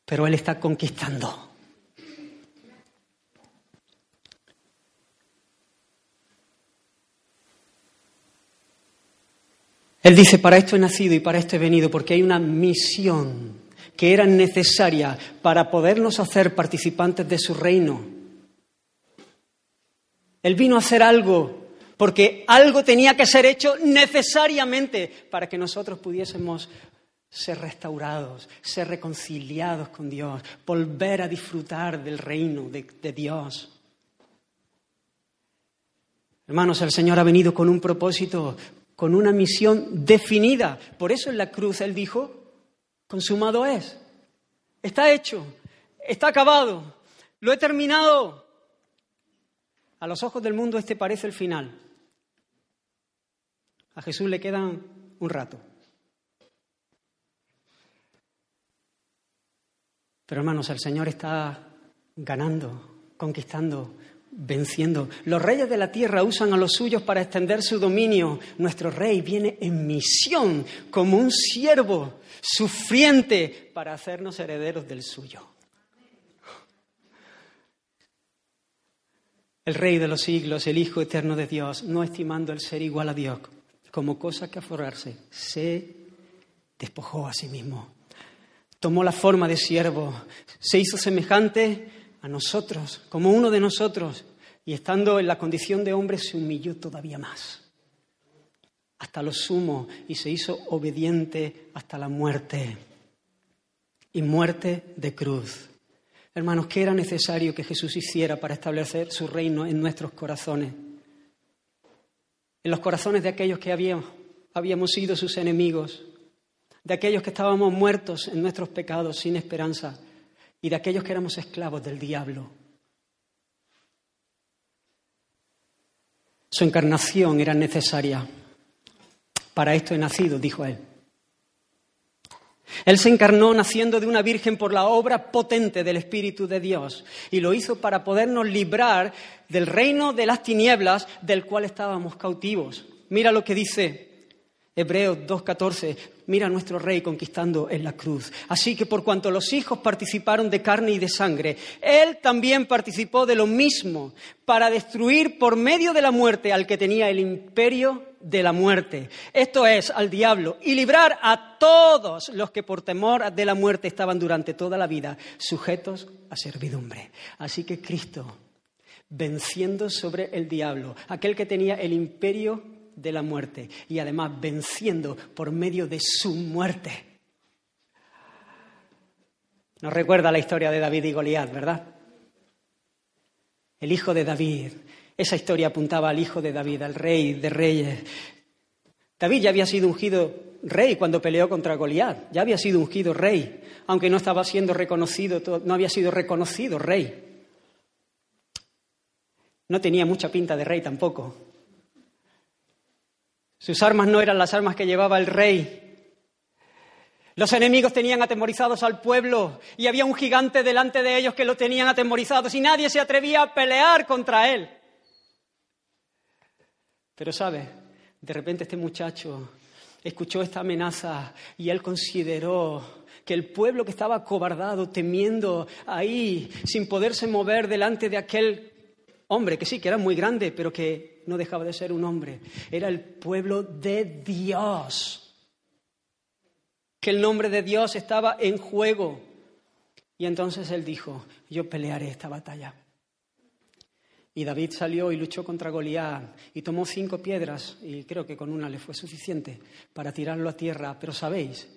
[SPEAKER 2] pero Él está conquistando. Él dice, para esto he nacido y para esto he venido, porque hay una misión que era necesaria para podernos hacer participantes de su reino. Él vino a hacer algo, porque algo tenía que ser hecho necesariamente para que nosotros pudiésemos ser restaurados, ser reconciliados con Dios, volver a disfrutar del reino de, de Dios. Hermanos, el Señor ha venido con un propósito, con una misión definida. Por eso en la cruz Él dijo, consumado es, está hecho, está acabado, lo he terminado. A los ojos del mundo este parece el final. A Jesús le quedan un rato. Pero hermanos, el Señor está ganando, conquistando, venciendo. Los reyes de la tierra usan a los suyos para extender su dominio. Nuestro rey viene en misión como un siervo sufriente para hacernos herederos del suyo. El rey de los siglos, el Hijo eterno de Dios, no estimando el ser igual a Dios como cosa que aforrarse, se despojó a sí mismo. Tomó la forma de siervo, se hizo semejante a nosotros, como uno de nosotros, y estando en la condición de hombre se humilló todavía más, hasta lo sumo, y se hizo obediente hasta la muerte, y muerte de cruz. Hermanos, ¿qué era necesario que Jesús hiciera para establecer su reino en nuestros corazones? En los corazones de aquellos que habíamos, habíamos sido sus enemigos, de aquellos que estábamos muertos en nuestros pecados sin esperanza y de aquellos que éramos esclavos del diablo. Su encarnación era necesaria. Para esto he nacido, dijo él. Él se encarnó naciendo de una virgen por la obra potente del Espíritu de Dios y lo hizo para podernos librar del reino de las tinieblas del cual estábamos cautivos. Mira lo que dice Hebreos 2.14, mira a nuestro rey conquistando en la cruz. Así que por cuanto los hijos participaron de carne y de sangre, él también participó de lo mismo para destruir por medio de la muerte al que tenía el imperio de la muerte, esto es, al diablo, y librar a todos los que por temor de la muerte estaban durante toda la vida sujetos a servidumbre. Así que Cristo, venciendo sobre el diablo, aquel que tenía el imperio de la muerte y además venciendo por medio de su muerte. Nos recuerda la historia de David y Goliat, ¿verdad? El hijo de David. Esa historia apuntaba al hijo de David, al rey de reyes. David ya había sido ungido rey cuando peleó contra Goliat, ya había sido ungido rey, aunque no estaba siendo reconocido, no había sido reconocido rey. No tenía mucha pinta de rey tampoco. Sus armas no eran las armas que llevaba el rey. Los enemigos tenían atemorizados al pueblo y había un gigante delante de ellos que lo tenían atemorizados y nadie se atrevía a pelear contra él. Pero sabe, de repente este muchacho escuchó esta amenaza y él consideró que el pueblo que estaba acobardado, temiendo ahí, sin poderse mover delante de aquel hombre, que sí, que era muy grande, pero que no dejaba de ser un hombre. Era el pueblo de Dios. Que el nombre de Dios estaba en juego. Y entonces él dijo, yo pelearé esta batalla. Y David salió y luchó contra Goliat y tomó cinco piedras, y creo que con una le fue suficiente, para tirarlo a tierra. Pero sabéis,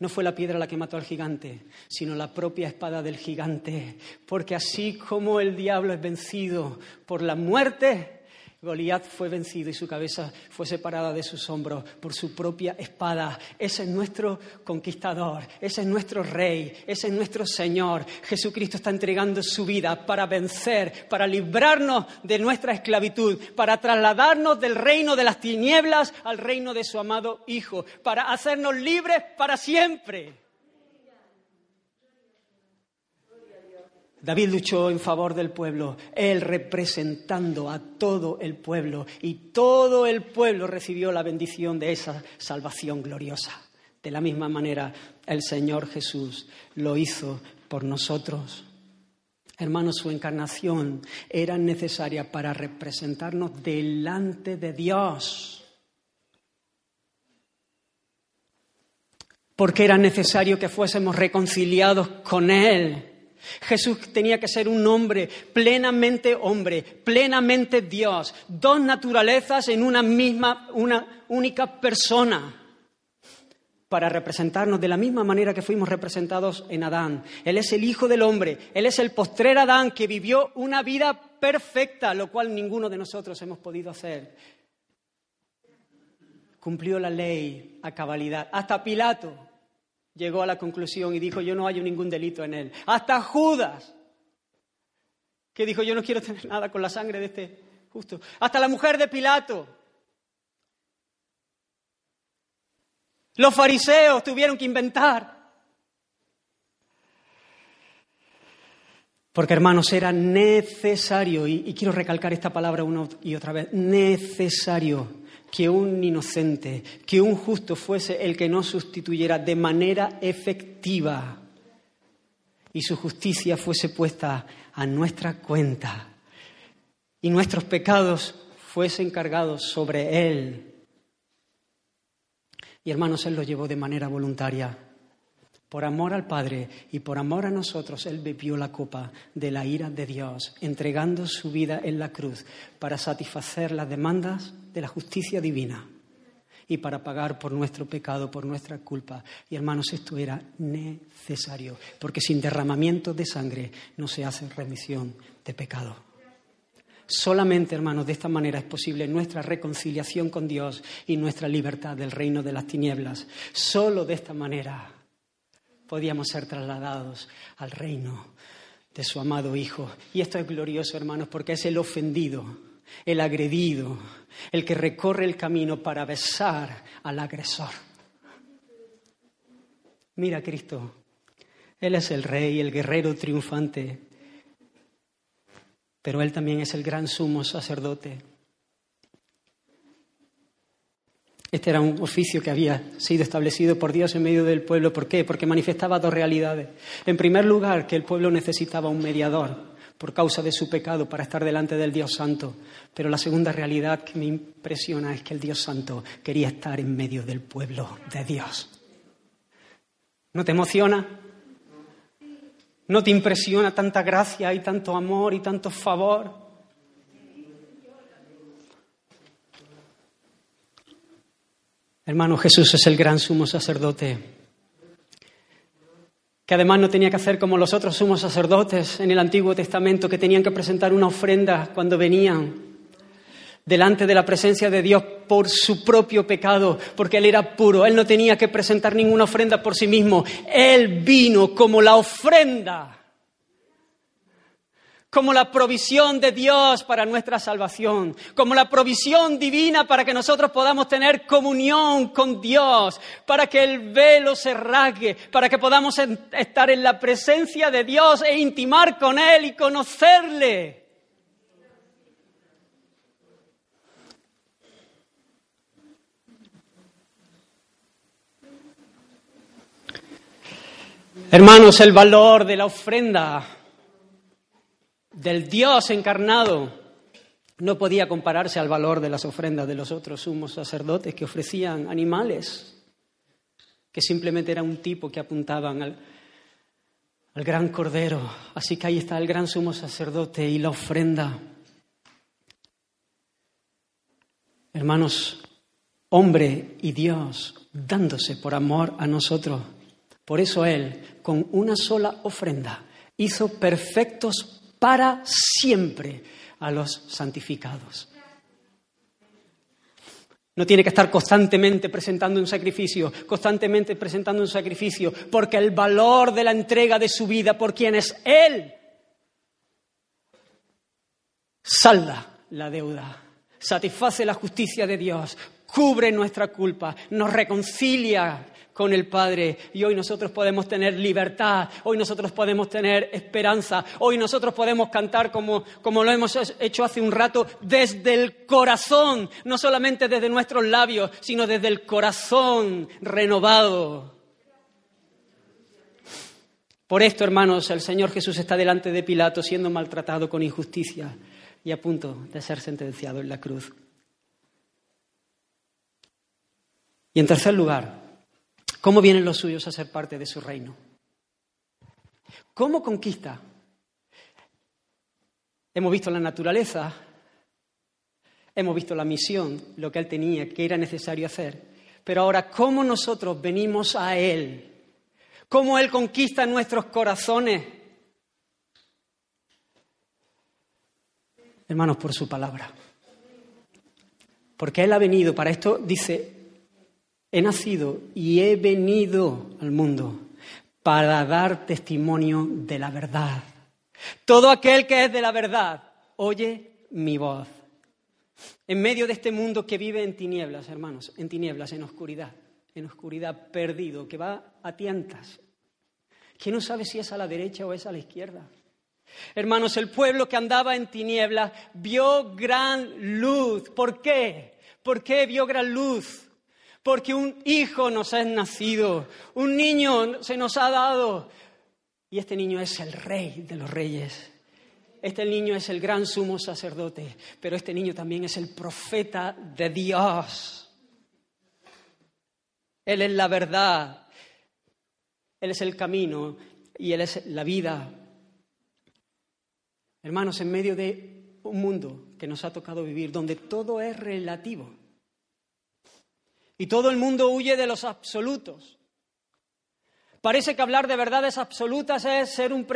[SPEAKER 2] no fue la piedra la que mató al gigante, sino la propia espada del gigante. Porque así como el diablo es vencido por la muerte, Goliat fue vencido y su cabeza fue separada de sus hombros por su propia espada. Ese es nuestro conquistador, ese es nuestro rey, ese es nuestro Señor. Jesucristo está entregando su vida para vencer, para librarnos de nuestra esclavitud, para trasladarnos del reino de las tinieblas al reino de su amado Hijo, para hacernos libres para siempre. David luchó en favor del pueblo, él representando a todo el pueblo y todo el pueblo recibió la bendición de esa salvación gloriosa. De la misma manera, el Señor Jesús lo hizo por nosotros. Hermanos, su encarnación era necesaria para representarnos delante de Dios. Porque era necesario que fuésemos reconciliados con Él Jesús tenía que ser un hombre, plenamente hombre, plenamente Dios, dos naturalezas en una misma, una única persona, para representarnos de la misma manera que fuimos representados en Adán. Él es el Hijo del Hombre, Él es el postrer Adán que vivió una vida perfecta, lo cual ninguno de nosotros hemos podido hacer. Cumplió la ley a cabalidad, hasta Pilato llegó a la conclusión y dijo, yo no hallo ningún delito en él. Hasta Judas, que dijo, yo no quiero tener nada con la sangre de este justo. Hasta la mujer de Pilato. Los fariseos tuvieron que inventar. Porque hermanos, era necesario, y, y quiero recalcar esta palabra una y otra vez, necesario que un inocente, que un justo fuese el que nos sustituyera de manera efectiva y su justicia fuese puesta a nuestra cuenta y nuestros pecados fuesen cargados sobre Él. Y hermanos, Él lo llevó de manera voluntaria. Por amor al Padre y por amor a nosotros, Él bebió la copa de la ira de Dios, entregando su vida en la cruz para satisfacer las demandas de la justicia divina y para pagar por nuestro pecado, por nuestra culpa. Y hermanos, esto era necesario, porque sin derramamiento de sangre no se hace remisión de pecado. Solamente, hermanos, de esta manera es posible nuestra reconciliación con Dios y nuestra libertad del reino de las tinieblas. Solo de esta manera podíamos ser trasladados al reino de su amado Hijo. Y esto es glorioso, hermanos, porque es el ofendido, el agredido, el que recorre el camino para besar al agresor. Mira, Cristo, Él es el rey, el guerrero triunfante, pero Él también es el gran sumo sacerdote Este era un oficio que había sido establecido por Dios en medio del pueblo. ¿Por qué? Porque manifestaba dos realidades. En primer lugar, que el pueblo necesitaba un mediador por causa de su pecado para estar delante del Dios Santo. Pero la segunda realidad que me impresiona es que el Dios Santo quería estar en medio del pueblo de Dios. ¿No te emociona? ¿No te impresiona tanta gracia y tanto amor y tanto favor? Hermano, Jesús es el gran sumo sacerdote, que además no tenía que hacer como los otros sumos sacerdotes en el Antiguo Testamento, que tenían que presentar una ofrenda cuando venían delante de la presencia de Dios por su propio pecado, porque Él era puro, Él no tenía que presentar ninguna ofrenda por sí mismo, Él vino como la ofrenda como la provisión de Dios para nuestra salvación, como la provisión divina para que nosotros podamos tener comunión con Dios, para que el velo se rasgue, para que podamos estar en la presencia de Dios e intimar con Él y conocerle. Hermanos, el valor de la ofrenda del Dios encarnado no podía compararse al valor de las ofrendas de los otros sumos sacerdotes que ofrecían animales, que simplemente era un tipo que apuntaban al, al gran cordero. Así que ahí está el gran sumo sacerdote y la ofrenda. Hermanos, hombre y Dios dándose por amor a nosotros. Por eso Él, con una sola ofrenda, hizo perfectos para siempre a los santificados. No tiene que estar constantemente presentando un sacrificio, constantemente presentando un sacrificio, porque el valor de la entrega de su vida por quien es Él salda la deuda, satisface la justicia de Dios, cubre nuestra culpa, nos reconcilia con el Padre. Y hoy nosotros podemos tener libertad, hoy nosotros podemos tener esperanza, hoy nosotros podemos cantar como, como lo hemos hecho hace un rato, desde el corazón, no solamente desde nuestros labios, sino desde el corazón renovado. Por esto, hermanos, el Señor Jesús está delante de Pilato siendo maltratado con injusticia y a punto de ser sentenciado en la cruz. Y en tercer lugar, ¿Cómo vienen los suyos a ser parte de su reino? ¿Cómo conquista? Hemos visto la naturaleza, hemos visto la misión, lo que él tenía, que era necesario hacer. Pero ahora, ¿cómo nosotros venimos a Él? ¿Cómo Él conquista nuestros corazones? Hermanos, por su palabra. Porque Él ha venido, para esto dice, He nacido y he venido al mundo para dar testimonio de la verdad. Todo aquel que es de la verdad oye mi voz. En medio de este mundo que vive en tinieblas, hermanos, en tinieblas, en oscuridad, en oscuridad perdido, que va a tientas, que no sabe si es a la derecha o es a la izquierda. Hermanos, el pueblo que andaba en tinieblas vio gran luz. ¿Por qué? ¿Por qué vio gran luz? Porque un hijo nos ha nacido, un niño se nos ha dado, y este niño es el rey de los reyes. Este niño es el gran sumo sacerdote, pero este niño también es el profeta de Dios. Él es la verdad, Él es el camino y Él es la vida. Hermanos, en medio de un mundo que nos ha tocado vivir, donde todo es relativo, y todo el mundo huye de los absolutos. Parece que hablar de verdades absolutas es ser un,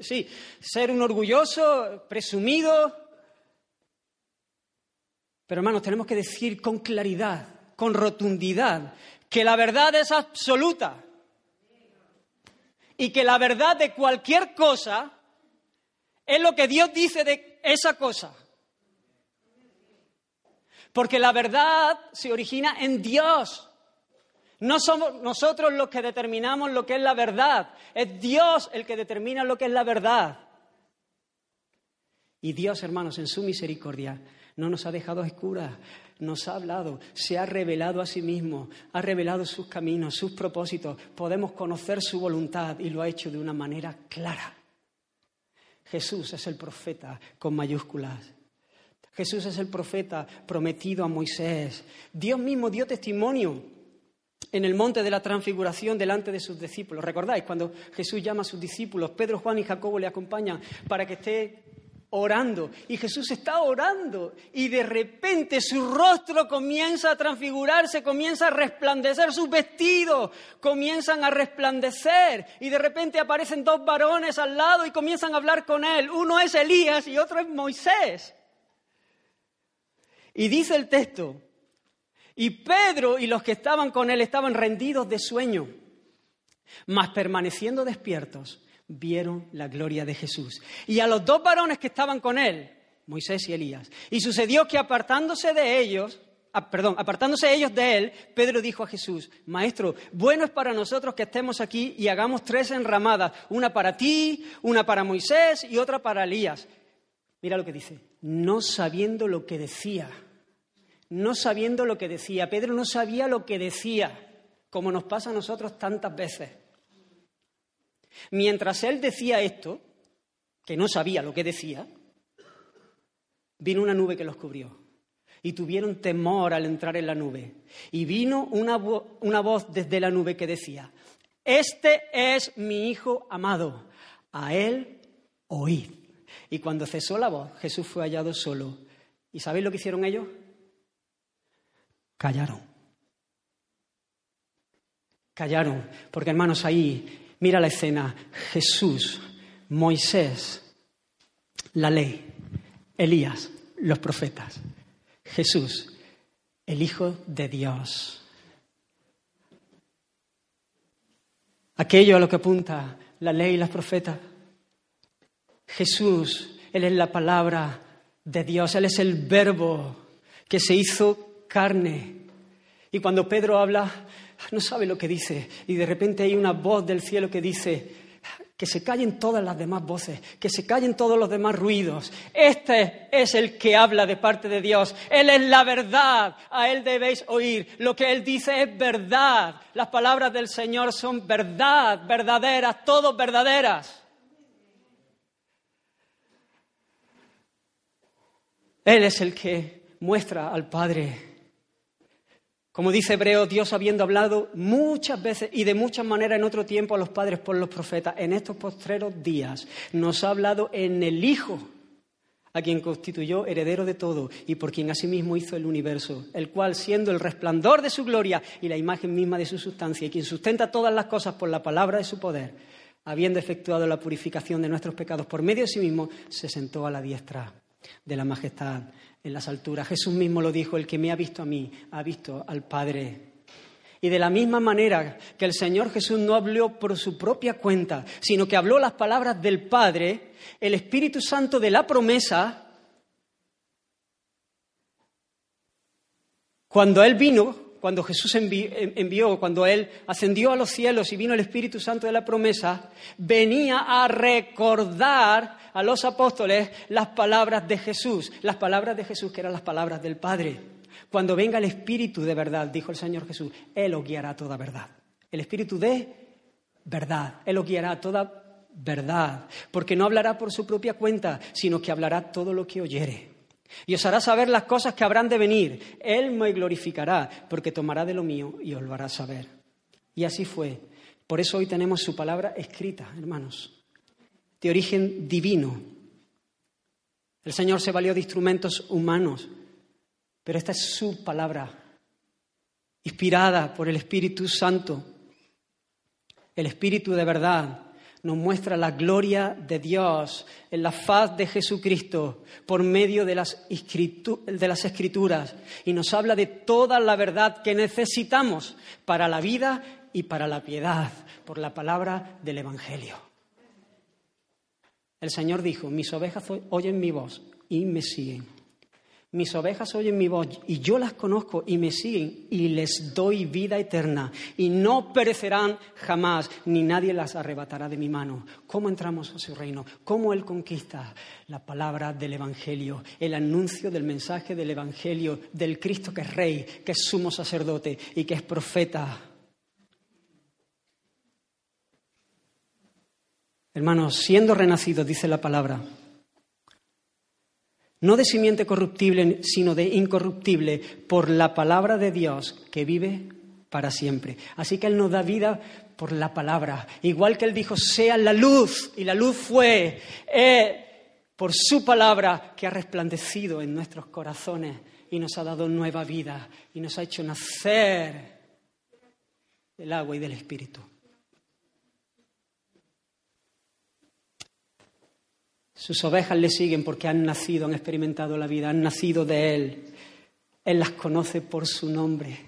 [SPEAKER 2] sí, ser un orgulloso, presumido. Pero hermanos, tenemos que decir con claridad, con rotundidad, que la verdad es absoluta. Y que la verdad de cualquier cosa es lo que Dios dice de esa cosa. Porque la verdad se origina en Dios. No somos nosotros los que determinamos lo que es la verdad. Es Dios el que determina lo que es la verdad. Y Dios, hermanos, en su misericordia, no nos ha dejado a escuras, nos ha hablado, se ha revelado a sí mismo, ha revelado sus caminos, sus propósitos. Podemos conocer su voluntad y lo ha hecho de una manera clara. Jesús es el profeta con mayúsculas. Jesús es el profeta prometido a Moisés. Dios mismo dio testimonio en el monte de la transfiguración delante de sus discípulos. ¿Recordáis cuando Jesús llama a sus discípulos? Pedro, Juan y Jacobo le acompañan para que esté orando. Y Jesús está orando y de repente su rostro comienza a transfigurarse, comienza a resplandecer, sus vestidos comienzan a resplandecer y de repente aparecen dos varones al lado y comienzan a hablar con él. Uno es Elías y otro es Moisés. Y dice el texto, y Pedro y los que estaban con él estaban rendidos de sueño, mas permaneciendo despiertos, vieron la gloria de Jesús. Y a los dos varones que estaban con él, Moisés y Elías, y sucedió que apartándose de ellos, ah, perdón, apartándose ellos de él, Pedro dijo a Jesús, Maestro, bueno es para nosotros que estemos aquí y hagamos tres enramadas, una para ti, una para Moisés y otra para Elías. Mira lo que dice, no sabiendo lo que decía, no sabiendo lo que decía. Pedro no sabía lo que decía, como nos pasa a nosotros tantas veces. Mientras él decía esto, que no sabía lo que decía, vino una nube que los cubrió. Y tuvieron temor al entrar en la nube. Y vino una, una voz desde la nube que decía, Este es mi Hijo amado, a él oíd. Y cuando cesó la voz, Jesús fue hallado solo. ¿Y sabéis lo que hicieron ellos? Callaron. Callaron. Porque hermanos, ahí, mira la escena. Jesús, Moisés, la ley, Elías, los profetas. Jesús el Hijo de Dios. Aquello a lo que apunta la ley y las profetas. Jesús, Él es la palabra de Dios, Él es el verbo que se hizo carne. Y cuando Pedro habla, no sabe lo que dice. Y de repente hay una voz del cielo que dice, que se callen todas las demás voces, que se callen todos los demás ruidos. Este es el que habla de parte de Dios. Él es la verdad. A Él debéis oír. Lo que Él dice es verdad. Las palabras del Señor son verdad, verdaderas, todas verdaderas. Él es el que muestra al Padre. Como dice Hebreo, Dios habiendo hablado muchas veces y de muchas maneras en otro tiempo a los padres por los profetas, en estos postreros días nos ha hablado en el Hijo, a quien constituyó heredero de todo y por quien asimismo hizo el universo, el cual siendo el resplandor de su gloria y la imagen misma de su sustancia y quien sustenta todas las cosas por la palabra de su poder, habiendo efectuado la purificación de nuestros pecados por medio de sí mismo, se sentó a la diestra de la majestad en las alturas. Jesús mismo lo dijo, el que me ha visto a mí, ha visto al Padre. Y de la misma manera que el Señor Jesús no habló por su propia cuenta, sino que habló las palabras del Padre, el Espíritu Santo de la promesa, cuando Él vino, cuando Jesús envió, cuando Él ascendió a los cielos y vino el Espíritu Santo de la promesa, venía a recordar a los apóstoles las palabras de Jesús, las palabras de Jesús que eran las palabras del Padre. Cuando venga el Espíritu de verdad, dijo el Señor Jesús, Él os guiará a toda verdad. El Espíritu de verdad, Él os guiará a toda verdad, porque no hablará por su propia cuenta, sino que hablará todo lo que oyere. Y os hará saber las cosas que habrán de venir. Él me glorificará, porque tomará de lo mío y os lo hará saber. Y así fue. Por eso hoy tenemos su palabra escrita, hermanos de origen divino. El Señor se valió de instrumentos humanos, pero esta es su palabra, inspirada por el Espíritu Santo. El Espíritu de verdad nos muestra la gloria de Dios en la faz de Jesucristo por medio de las, de las, escrituras y nos habla de toda la verdad que necesitamos para la vida y para la piedad por la palabra del Evangelio. El Señor dijo, mis ovejas oyen mi voz y me siguen. Mis ovejas oyen mi voz y yo las conozco y me siguen y les doy vida eterna y no perecerán jamás ni nadie las arrebatará de mi mano. ¿Cómo entramos a su reino? ¿Cómo Él conquista la palabra del Evangelio, el anuncio del mensaje del Evangelio, del Cristo que es rey, que es sumo sacerdote y que es profeta? Hermanos, siendo renacidos, dice la palabra, no de simiente corruptible, sino de incorruptible, por la palabra de Dios que vive para siempre. Así que Él nos da vida por la palabra. Igual que Él dijo, sea la luz, y la luz fue eh, por su palabra que ha resplandecido en nuestros corazones y nos ha dado nueva vida y nos ha hecho nacer del agua y del Espíritu. Sus ovejas le siguen porque han nacido, han experimentado la vida, han nacido de Él. Él las conoce por su nombre.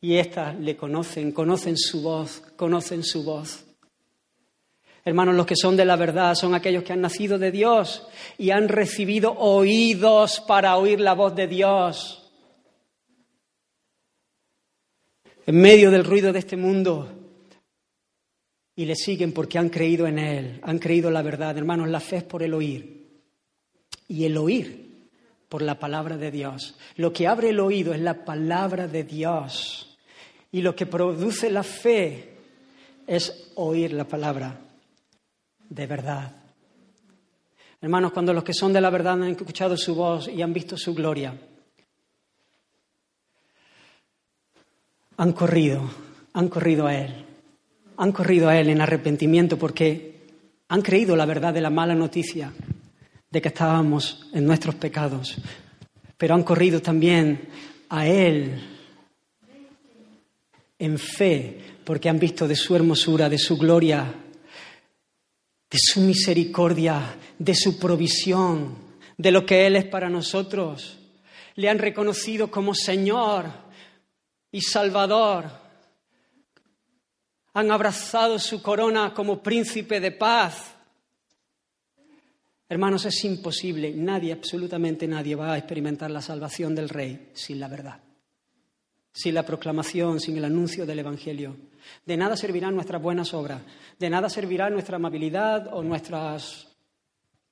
[SPEAKER 2] Y éstas le conocen, conocen su voz, conocen su voz. Hermanos, los que son de la verdad son aquellos que han nacido de Dios y han recibido oídos para oír la voz de Dios. En medio del ruido de este mundo, y le siguen porque han creído en Él, han creído la verdad. Hermanos, la fe es por el oír. Y el oír por la palabra de Dios. Lo que abre el oído es la palabra de Dios. Y lo que produce la fe es oír la palabra de verdad. Hermanos, cuando los que son de la verdad han escuchado su voz y han visto su gloria, han corrido, han corrido a Él han corrido a Él en arrepentimiento porque han creído la verdad de la mala noticia de que estábamos en nuestros pecados, pero han corrido también a Él en fe porque han visto de su hermosura, de su gloria, de su misericordia, de su provisión, de lo que Él es para nosotros. le han reconocido como Señor y Salvador. Han abrazado su corona como príncipe de paz. Hermanos, es imposible, nadie, absolutamente nadie va a experimentar la salvación del Rey sin la verdad, sin la proclamación, sin el anuncio del Evangelio. De nada servirán nuestras buenas obras, de nada servirá nuestra amabilidad o nuestras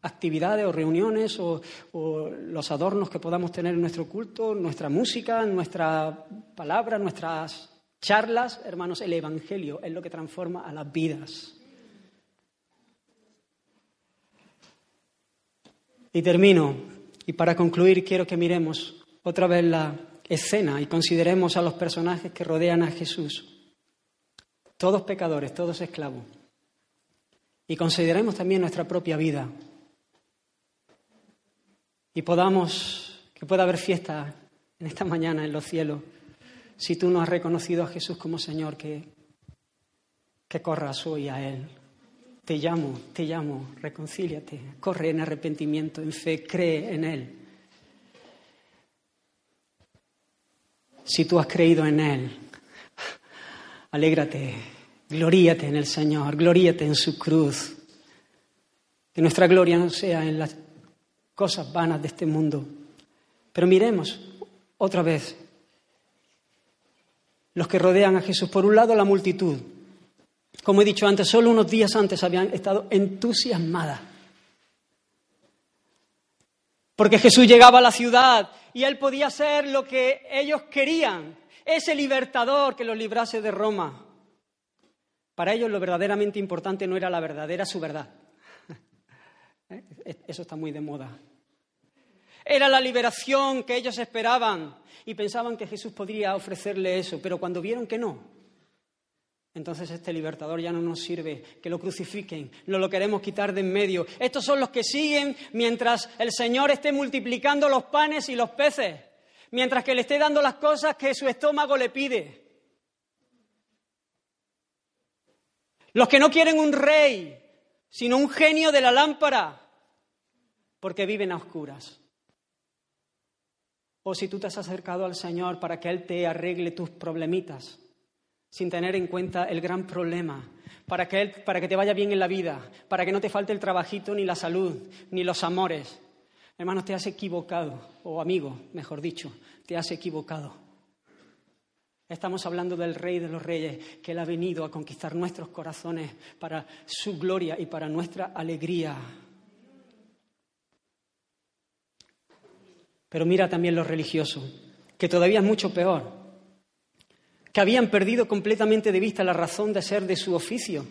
[SPEAKER 2] actividades o reuniones o, los adornos que podamos tener en nuestro culto, nuestra música, nuestra palabra, nuestras charlas. Hermanos, el Evangelio es lo que transforma a las vidas. Y termino, y para concluir quiero que miremos otra vez la escena y consideremos a los personajes que rodean a Jesús. Todos pecadores, todos esclavos. Y consideremos también nuestra propia vida, y podamos, que pueda haber fiesta en esta mañana en los cielos, si tú no has reconocido a Jesús como Señor, que, que corras hoy a Él. Te llamo, te llamo, reconcíliate, corre en arrepentimiento, en fe, cree en Él. Si tú has creído en Él, alégrate, gloríate en el Señor, gloríate en su cruz. Que nuestra gloria no sea en la cosas vanas de este mundo. Pero miremos otra vez los que rodean a Jesús. Por un lado, la multitud. Como he dicho antes, solo unos días antes habían estado entusiasmadas. Porque Jesús llegaba a la ciudad y él podía ser lo que ellos querían, ese libertador que los librase de Roma. Para ellos lo verdaderamente importante no era la verdad, era su verdad. Eso está muy de moda. Era la liberación que ellos esperaban y pensaban que Jesús podría ofrecerle eso, pero cuando vieron que no, entonces este libertador ya no nos sirve, que lo crucifiquen, no lo queremos quitar de en medio. Estos son los que siguen mientras el Señor esté multiplicando los panes y los peces, mientras que le esté dando las cosas que su estómago le pide. Los que no quieren un rey, sino un genio de la lámpara, porque viven a oscuras. O si tú te has acercado al Señor para que Él te arregle tus problemitas, sin tener en cuenta el gran problema, para que, él, para que te vaya bien en la vida, para que no te falte el trabajito, ni la salud, ni los amores. Hermanos, te has equivocado, o amigo, mejor dicho, te has equivocado. Estamos hablando del Rey de los Reyes, que Él ha venido a conquistar nuestros corazones para su gloria y para nuestra alegría. Pero mira también los religiosos, que todavía es mucho peor, que habían perdido completamente de vista la razón de ser de su oficio.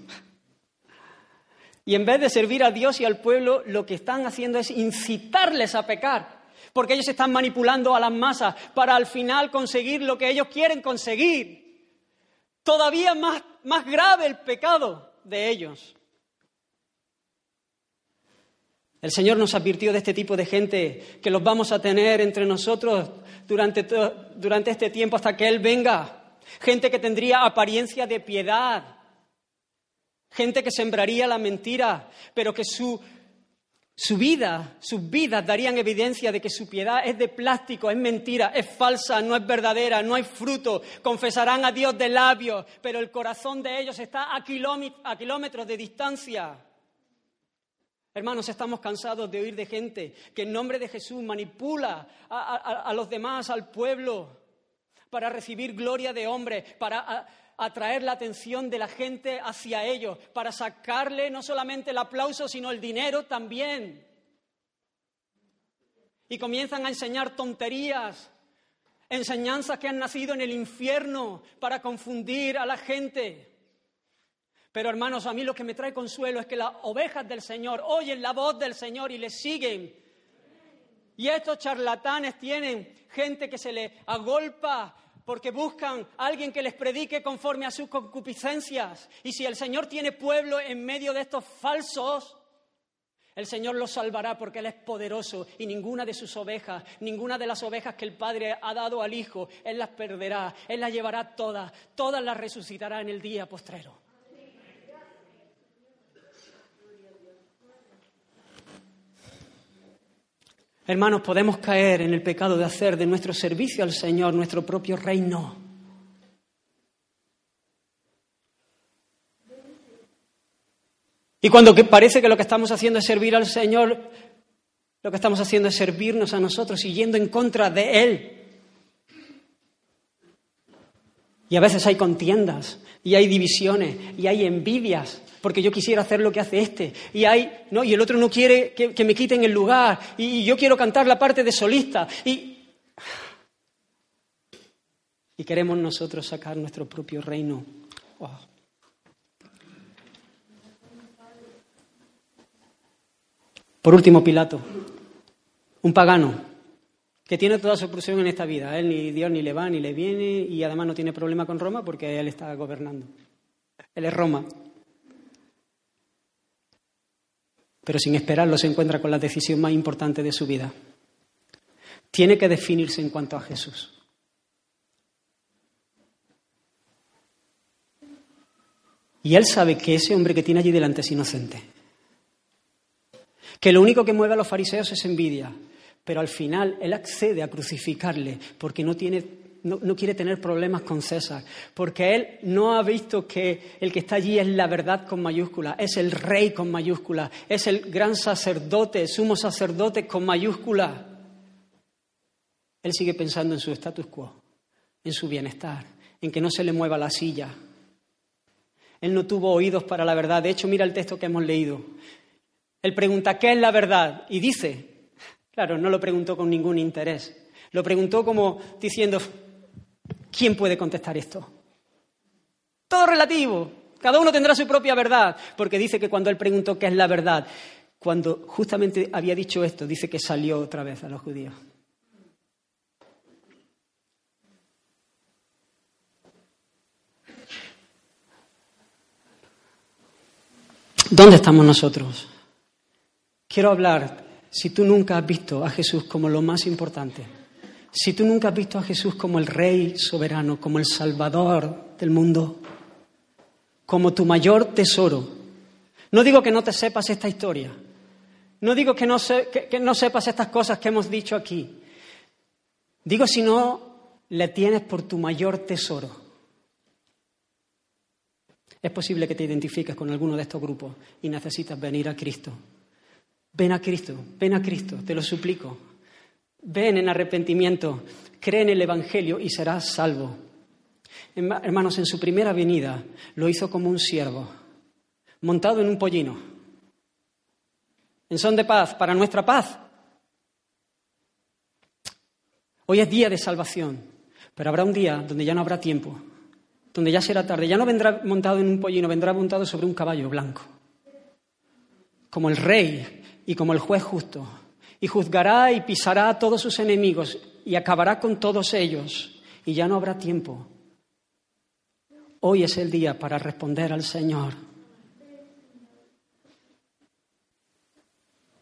[SPEAKER 2] Y en vez de servir a Dios y al pueblo, lo que están haciendo es incitarles a pecar, porque ellos están manipulando a las masas para al final conseguir lo que ellos quieren conseguir. Todavía más, más grave el pecado de ellos. El Señor nos advirtió de este tipo de gente que los vamos a tener entre nosotros durante, durante este tiempo hasta que Él venga. Gente que tendría apariencia de piedad. Gente que sembraría la mentira, pero que su, su vida, sus vidas darían evidencia de que su piedad es de plástico, es mentira, es falsa, no es verdadera, no hay fruto. Confesarán a Dios de labios, pero el corazón de ellos está a kilómetros de distancia. Hermanos, estamos cansados de oír de gente que en nombre de Jesús manipula a, los demás, al pueblo, para recibir gloria de hombres, para atraer la atención de la gente hacia ellos, para sacarle no solamente el aplauso, sino el dinero también. Y comienzan a enseñar tonterías, enseñanzas que han nacido en el infierno para confundir a la gente. Pero hermanos, a mí lo que me trae consuelo es que las ovejas del Señor oyen la voz del Señor y le siguen. Y estos charlatanes tienen gente que se le agolpa porque buscan a alguien que les predique conforme a sus concupiscencias. Y si el Señor tiene pueblo en medio de estos falsos, el Señor los salvará porque Él es poderoso y ninguna de sus ovejas, ninguna de las ovejas que el Padre ha dado al Hijo, Él las perderá, Él las llevará todas, todas las resucitará en el día postrero. Hermanos, podemos caer en el pecado de hacer de nuestro servicio al Señor nuestro propio reino. Y cuando parece que lo que estamos haciendo es servir al Señor, lo que estamos haciendo es servirnos a nosotros y yendo en contra de Él. Y a veces hay contiendas, y hay divisiones, y hay envidias, porque yo quisiera hacer lo que hace este. Y hay, ¿no? Y el otro no quiere que, me quiten el lugar, y, yo quiero cantar la parte de solista. Y, y queremos nosotros sacar nuestro propio reino. Por último, Pilato, un pagano que tiene toda su presión en esta vida. él ni Dios ni le va ni le viene y además no tiene problema con Roma porque él está gobernando. Él es Roma. Pero sin esperarlo se encuentra con la decisión más importante de su vida. Tiene que definirse en cuanto a Jesús. Y él sabe que ese hombre que tiene allí delante es inocente que lo único que mueve a los fariseos es envidia, pero al final él accede a crucificarle porque no, quiere tener problemas con César, porque él no ha visto que el que está allí es la verdad con mayúscula, es el rey con mayúscula, es el gran sacerdote, sumo sacerdote con mayúscula. Él sigue pensando en su status quo, en su bienestar, en que no se le mueva la silla. Él no tuvo oídos para la verdad. De hecho, mira el texto que hemos leído. Él pregunta, ¿qué es la verdad? Y dice, claro, no lo preguntó con ningún interés, lo preguntó como diciendo, ¿quién puede contestar esto? Todo relativo, cada uno tendrá su propia verdad, porque dice que cuando él preguntó qué es la verdad, cuando justamente había dicho esto, dice que salió otra vez a los judíos. ¿Dónde estamos nosotros? Quiero hablar, si tú nunca has visto a Jesús como lo más importante, si tú nunca has visto a Jesús como el Rey soberano, como el Salvador del mundo, como tu mayor tesoro, no digo que no te sepas esta historia, no digo que no, sepas estas cosas que hemos dicho aquí, digo si no le tienes por tu mayor tesoro. Es posible que te identifiques con alguno de estos grupos y necesitas venir a Cristo. Ven a Cristo, ven a Cristo, te lo suplico. Ven en arrepentimiento, cree en el Evangelio y serás salvo. Hermanos, en su primera venida lo hizo como un siervo, montado en un pollino, en son de paz, para nuestra paz. Hoy es día de salvación, pero habrá un día donde ya no habrá tiempo, donde ya será tarde. Ya no vendrá montado en un pollino, vendrá montado sobre un caballo blanco, como el rey y como el juez justo, y juzgará y pisará a todos sus enemigos y acabará con todos ellos, y ya no habrá tiempo. Hoy es el día para responder al Señor.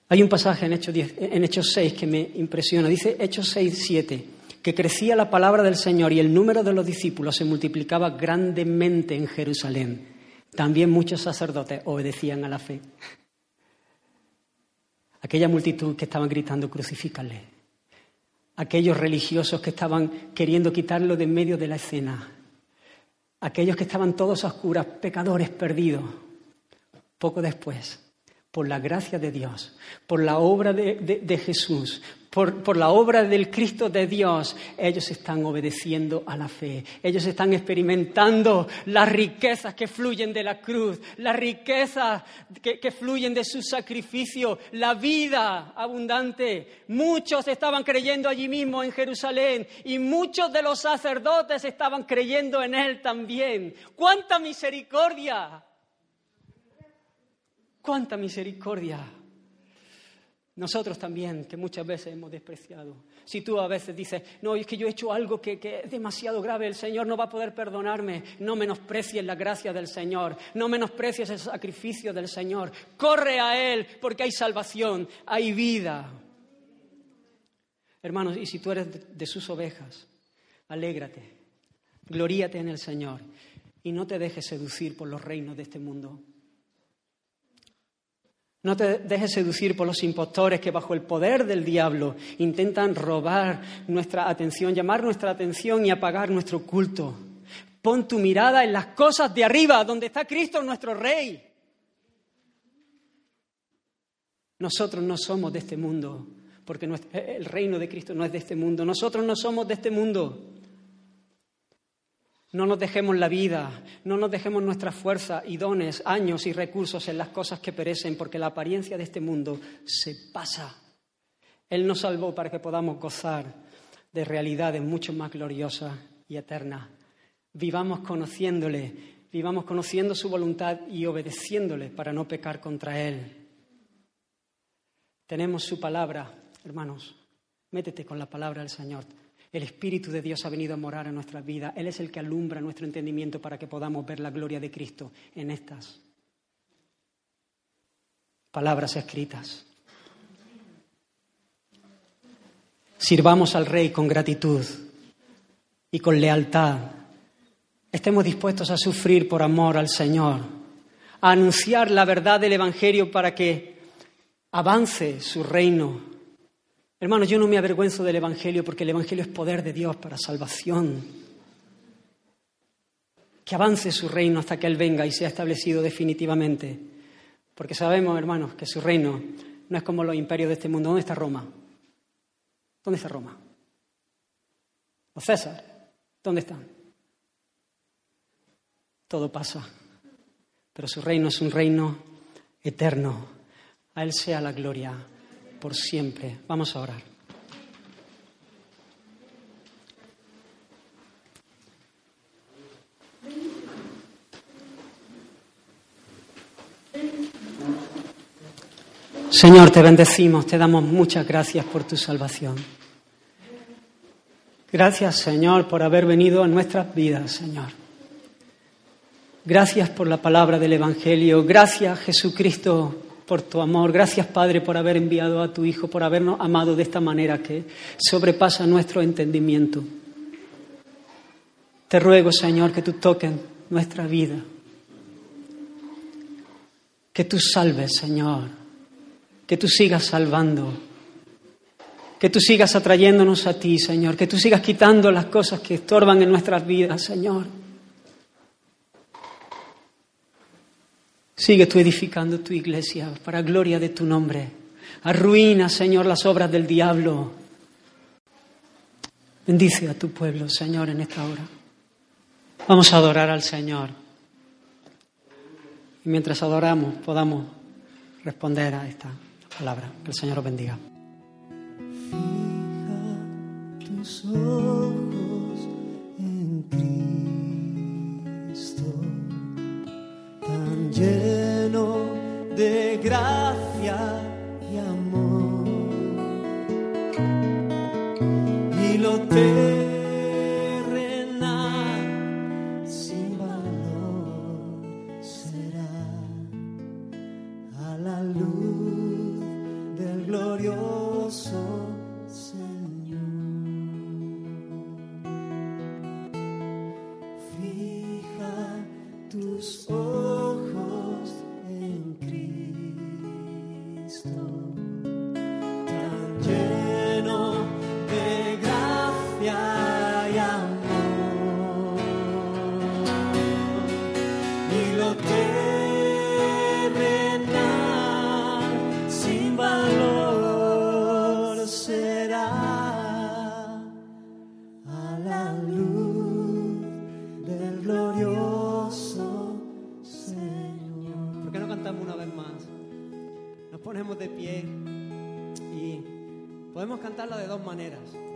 [SPEAKER 2] Hay un pasaje en Hechos, en Hechos 6 que me impresiona. Dice Hechos 6, 7, que crecía la palabra del Señor y el número de los discípulos se multiplicaba grandemente en Jerusalén. También muchos sacerdotes obedecían a la fe aquella multitud que estaban gritando crucifícale, aquellos religiosos que estaban queriendo quitarlo de en medio de la escena, aquellos que estaban todos a oscuras, pecadores perdidos. Poco después, por la gracia de Dios, por la obra de, Jesús, por, la obra del Cristo de Dios, ellos están obedeciendo a la fe. Ellos están experimentando las riquezas que fluyen de la cruz, las riquezas que, que fluyen de su sacrificio, la vida abundante. Muchos estaban creyendo allí mismo en Jerusalén y muchos de los sacerdotes estaban creyendo en Él también. ¡Cuánta misericordia! cuánta misericordia. Nosotros también, que muchas veces hemos despreciado. Si tú a veces dices, no, es que yo he hecho algo que, es demasiado grave, el Señor no va a poder perdonarme, no menosprecies la gracia del Señor, no menosprecies el sacrificio del Señor. Corre a Él porque hay salvación, hay vida. Hermanos, y si tú eres de sus ovejas, alégrate, gloríate en el Señor y no te dejes seducir por los reinos de este mundo. No te dejes seducir por los impostores que bajo el poder del diablo intentan robar nuestra atención, llamar nuestra atención y apagar nuestro culto. Pon tu mirada en las cosas de arriba, donde está Cristo nuestro Rey. Nosotros no somos de este mundo, porque el reino de Cristo no es de este mundo. Nosotros no somos de este mundo. No nos dejemos la vida, no nos dejemos nuestra fuerza y dones, años y recursos en las cosas que perecen, porque la apariencia de este mundo se pasa. Él nos salvó para que podamos gozar de realidades mucho más gloriosas y eternas. Vivamos conociéndole, vivamos conociendo su voluntad y obedeciéndole para no pecar contra Él. Tenemos su palabra, hermanos. Métete con la palabra del Señor. El Espíritu de Dios ha venido a morar en nuestras vidas. Él es el que alumbra nuestro entendimiento para que podamos ver la gloria de Cristo en estas palabras escritas. Sirvamos al Rey con gratitud y con lealtad. Estemos dispuestos a sufrir por amor al Señor, a anunciar la verdad del Evangelio para que avance su reino Hermanos, yo no me avergüenzo del Evangelio porque el Evangelio es poder de Dios para salvación. Que avance su reino hasta que Él venga y sea establecido definitivamente. Porque sabemos, hermanos, que su reino no es como los imperios de este mundo. ¿Dónde está Roma? ¿Dónde está Roma? Los César, ¿dónde están? Todo pasa. Pero su reino es un reino eterno. A Él sea la gloria por siempre. Vamos a orar. Señor, te bendecimos, te damos muchas gracias por tu salvación. Gracias, Señor, por haber venido a nuestras vidas, Señor. Gracias por la palabra del Evangelio. Gracias, Jesucristo, por tu amor. Gracias, Padre, por haber enviado a tu Hijo, por habernos amado de esta manera que sobrepasa nuestro entendimiento. Te ruego, Señor, que tú toques nuestra vida. Que tú salves, Señor. Que tú sigas salvando. Que tú sigas atrayéndonos a ti, Señor. Que tú sigas quitando las cosas que estorban en nuestras vidas, Señor. Sigue tú edificando tu iglesia para gloria de tu nombre. Arruina, Señor, las obras del diablo. Bendice a tu pueblo, Señor, en esta hora. Vamos a adorar al Señor. Y mientras adoramos, podamos responder a esta palabra. Que el Señor os bendiga.
[SPEAKER 3] Lleno de gracia y amor. Y lo terrenal de dos maneras.